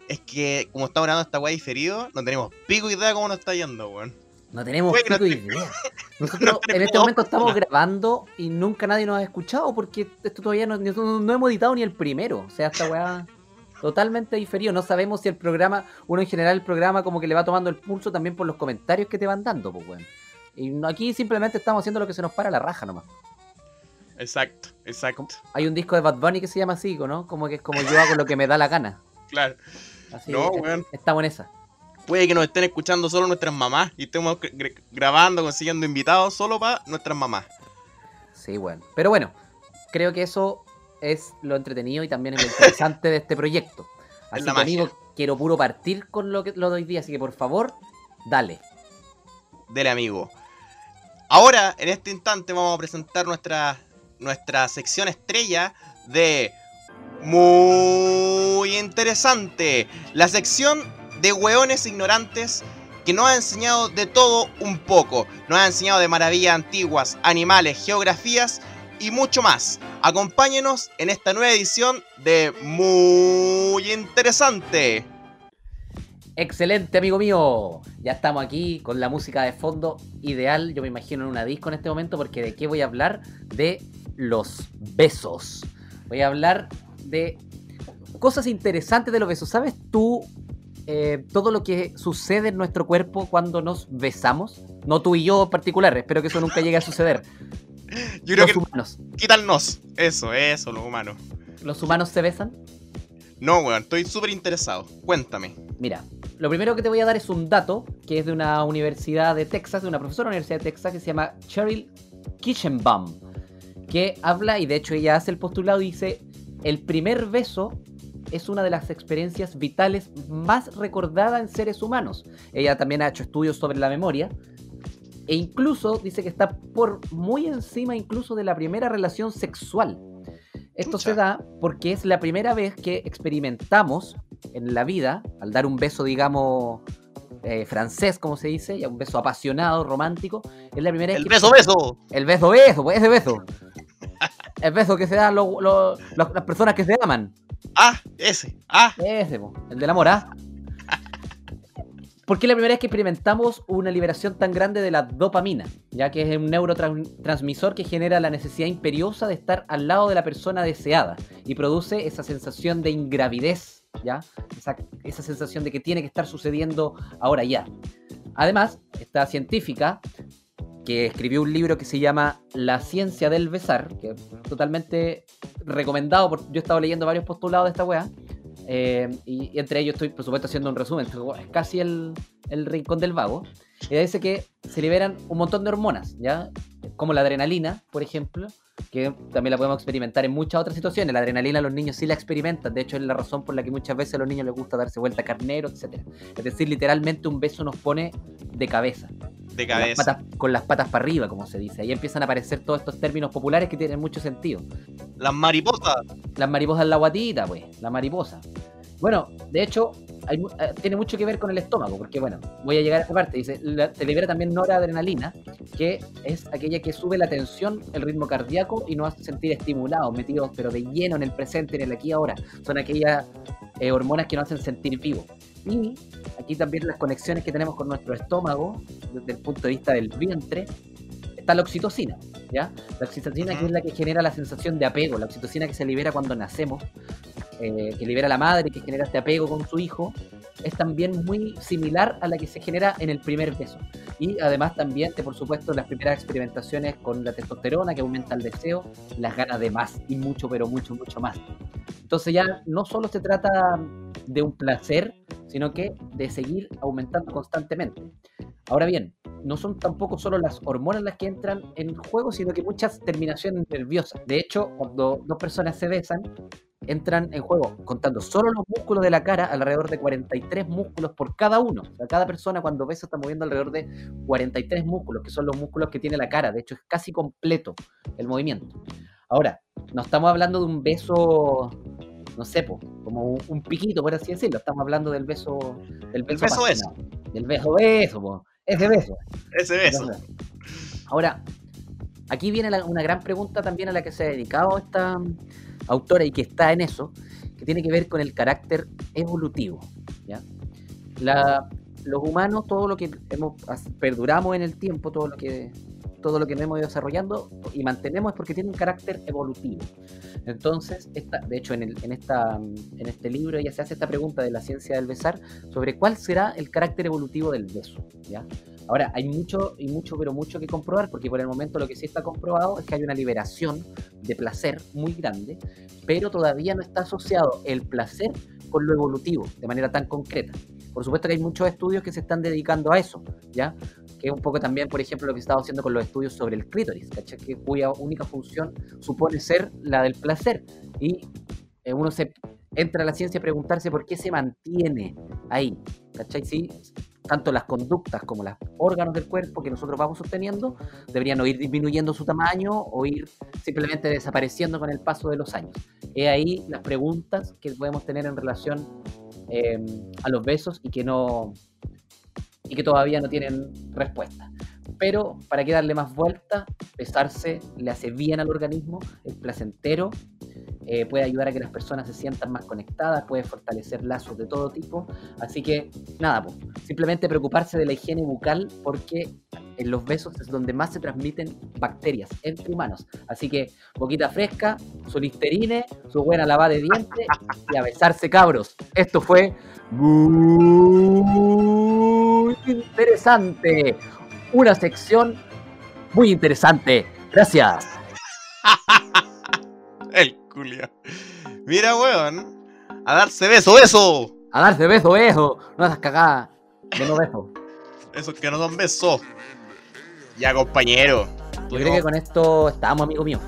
es que como estamos grabando esta wea diferido, no tenemos pico idea de cómo nos está yendo, weón. No tenemos no pico te- idea. [LAUGHS] Nosotros no en este momento estamos grabando y nunca nadie nos ha escuchado porque esto todavía no, no- no hemos editado ni el primero. O sea, esta weá [LAUGHS] totalmente diferido. No sabemos si el programa, uno en general el programa como que le va tomando el pulso también por los comentarios que te van dando, pues weón. Y no- aquí simplemente estamos haciendo lo que se nos para la raja nomás. Exacto, exacto. Hay un disco de Bad Bunny que se llama así, ¿no? Como que es como yo hago lo que me da la gana. [LAUGHS] Claro. Así No, weón. estamos en esa. Puede que nos estén escuchando solo nuestras mamás y estemos gr- gr- grabando, consiguiendo invitados solo para nuestras mamás. Sí, bueno. Pero bueno, creo que eso es lo entretenido y también es lo interesante de este proyecto. [LAUGHS] Así que, amigo, quiero puro partir con lo que lo de hoy día. Así que, por favor, dale. Dele, amigo. Ahora, en este instante, vamos a presentar nuestra, nuestra sección estrella de Muy interesante. La sección de hueones ignorantes que nos ha enseñado de todo un poco. Nos ha enseñado de maravillas antiguas, animales, geografías y mucho más. Acompáñenos en esta nueva edición de Muy interesante. Excelente, amigo mío. Ya estamos aquí con la música de fondo ideal. Yo me imagino en una disco en este momento porque de qué voy a hablar? De los besos. Voy a hablar de cosas interesantes de los besos. ¿Sabes tú eh, todo lo que sucede en nuestro cuerpo cuando nos besamos? No tú y yo en particular. Espero que eso nunca llegue a suceder. Yo creo Los que humanos. quítanos. Eso, eso, los humanos. ¿Los humanos se besan? No, weón, estoy súper interesado. Cuéntame. Mira, lo primero que te voy a dar es un dato que es de una universidad de Texas, de una profesora de la Universidad de Texas que se llama Cheryl Kitchenbaum, que habla, y de hecho ella hace el postulado, dice, el primer beso es una de las experiencias vitales más recordadas en seres humanos. Ella también ha hecho estudios sobre la memoria. E incluso dice que está por muy encima incluso de la primera relación sexual. Esto se da porque es la primera vez que experimentamos en la vida, al dar un beso, digamos, eh, francés, como se dice, ya un beso apasionado, romántico, es la primera vez El que beso, beso. el beso, beso, ese beso. El beso que se dan lo- lo- lo- las personas que se aman. Ah, ese. Ah, Ese, po, el del amor, ¿ah? [LAUGHS] Porque es la primera vez que experimentamos una liberación tan grande de la dopamina, ya que es un neurotransmisor que genera la necesidad imperiosa de estar al lado de la persona deseada y produce esa sensación de ingravidez, ¿ya? Esa, esa sensación de que tiene que estar sucediendo ahora ya. Además, esta científica que escribió un libro que se llama La ciencia del besar, que es totalmente recomendado, por, yo he estado leyendo varios postulados de esta weá, eh, y, y entre ellos estoy, por supuesto, haciendo un resumen, es casi el, el rincón del vago. Ella dice que se liberan un montón de hormonas, ¿ya? Como la adrenalina, por ejemplo, que también la podemos experimentar en muchas otras situaciones. La adrenalina los niños sí la experimentan, de hecho es la razón por la que muchas veces a los niños les gusta darse vuelta carnero, etc. Es decir, literalmente un beso nos pone de cabeza de con las, cabeza. patas, con las patas para arriba, como se dice. Ahí empiezan a aparecer todos estos términos populares que tienen mucho sentido. Las mariposas. Las mariposas en la guatita, pues, la mariposa. Bueno, de hecho, hay eh, tiene mucho que ver con el estómago, porque bueno, voy a llegar a esta parte. Dice, la- te libera también noradrenalina, que es aquella que sube la tensión, el ritmo cardíaco y nos hace sentir estimulados, metidos, pero de lleno en el presente, en el aquí y ahora. Son aquellas eh, hormonas que nos hacen sentir vivos. Y aquí también las conexiones que tenemos con nuestro estómago, desde el punto de vista del vientre, está la oxitocina, ¿ya? La oxitocina que es la que genera la sensación de apego, la oxitocina que se libera cuando nacemos, eh, que libera la madre, que genera este apego con su hijo, es también muy similar a la que se genera en el primer beso. Y además también, de, por supuesto, las primeras experimentaciones con la testosterona que aumenta el deseo, las ganas de más, y mucho, pero mucho, mucho más. Entonces ya no solo se trata de un placer, sino que de seguir aumentando constantemente. Ahora bien, no son tampoco solo las hormonas las que entran en juego, sino que muchas terminaciones nerviosas. De hecho, cuando dos personas se besan, entran en juego, contando solo los músculos de la cara, alrededor de 43 músculos por cada uno. O sea, cada persona cuando besa está moviendo alrededor de 43 músculos, que son los músculos que tiene la cara. De hecho, es casi completo el movimiento. Ahora, no estamos hablando de un beso, no sé, po, como un, un piquito, por así decirlo. Estamos hablando del beso, del beso, beso, beso. Del beso beso, po. ese beso. Ese beso. Ahora, aquí viene la- una gran pregunta también a la que se ha dedicado esta autora y que está en eso, que tiene que ver con el carácter evolutivo. ¿ya? Los humanos, todo lo que hemos, perduramos en el tiempo, todo lo que todo lo que hemos ido desarrollando y mantenemos es porque tiene un carácter evolutivo. Entonces, esta, de hecho, en, el- en, esta, en este libro ya se hace esta pregunta de la ciencia del besar sobre cuál será el carácter evolutivo del beso. ¿ya? Ahora, hay mucho y mucho, pero mucho que comprobar, porque por el momento lo que sí está comprobado es que hay una liberación de placer muy grande, pero todavía no está asociado el placer con lo evolutivo de manera tan concreta. Por supuesto que hay muchos estudios que se están dedicando a eso, ¿ya? Que es un poco también, por ejemplo, lo que estaba haciendo con los estudios sobre el clítoris, ¿cachai? Que cuya única función supone ser la del placer. Y eh, uno se entra a la ciencia a preguntarse por qué se mantiene ahí, ¿cachai? Sí, tanto las conductas como los órganos del cuerpo que nosotros vamos sosteniendo deberían o ir disminuyendo su tamaño o ir simplemente desapareciendo con el paso de los años. He ahí las preguntas que podemos tener en relación eh, a los besos y que no y que todavía no tienen respuesta. Pero para que darle más vuelta, besarse le hace bien al organismo, es placentero, eh, puede ayudar a que las personas se sientan más conectadas, puede fortalecer lazos de todo tipo. Así que nada, simplemente preocuparse de la higiene bucal porque en los besos es donde más se transmiten bacterias entre humanos. Así que boquita fresca, su listerine, su buena lavada de dientes y a besarse cabros. Esto fue muy interesante. Una sección muy interesante. Gracias. [LAUGHS] culia. Mira, weón. A darse beso, beso. A darse beso, beso. No esas cagadas de no beso. Esos que no son besos. Ya, compañero. Yo creo que con esto estamos, amigo mío.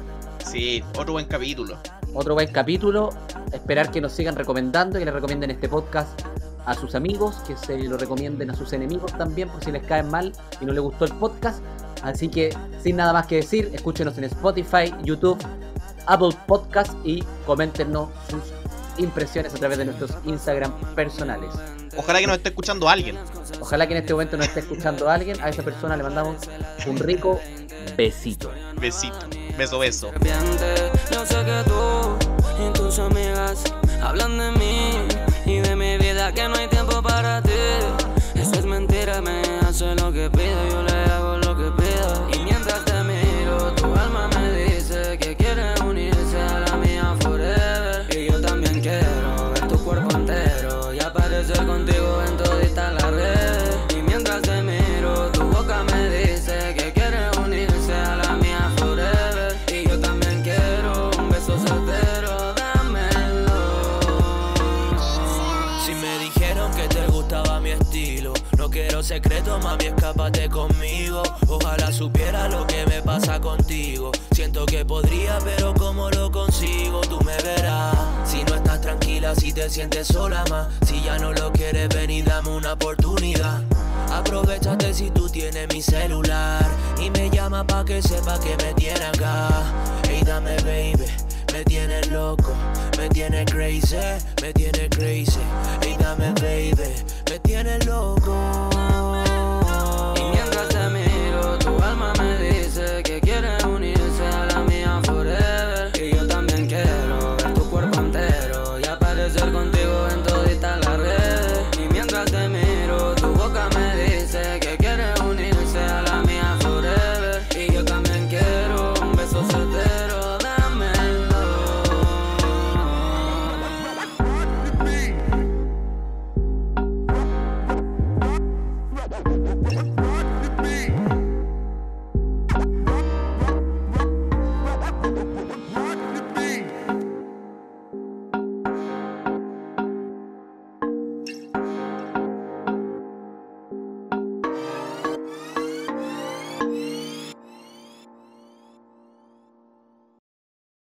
Sí, otro buen capítulo. Otro buen capítulo. Esperar que nos sigan recomendando, que le recomienden este podcast a sus amigos, que se lo recomienden a sus enemigos también, por si les caen mal y no les gustó el podcast. Así que, sin nada más que decir, escúchenos en Spotify, YouTube, Apple Podcast y coméntenos sus impresiones a través de nuestros Instagram personales. Ojalá que nos esté escuchando alguien. Ojalá que en este momento nos esté escuchando alguien. A esa persona le mandamos un rico besito. Besito. Beso, beso. Yo sé que tú y tus amigas hablan de mí y de mi vida que no hay tiempo para ti. Eso es mentira, me hace lo que pido, yo si te sientes sola más. Si ya no lo quieres, ven y dame una oportunidad. Aprovechate si tú tienes mi celular y me llama pa' que sepa que me tiene acá. Hey, dame baby, me tienes loco, me tienes crazy, me tienes crazy. Hey, dame baby, me tienes loco. Y mientras te miro, tu alma me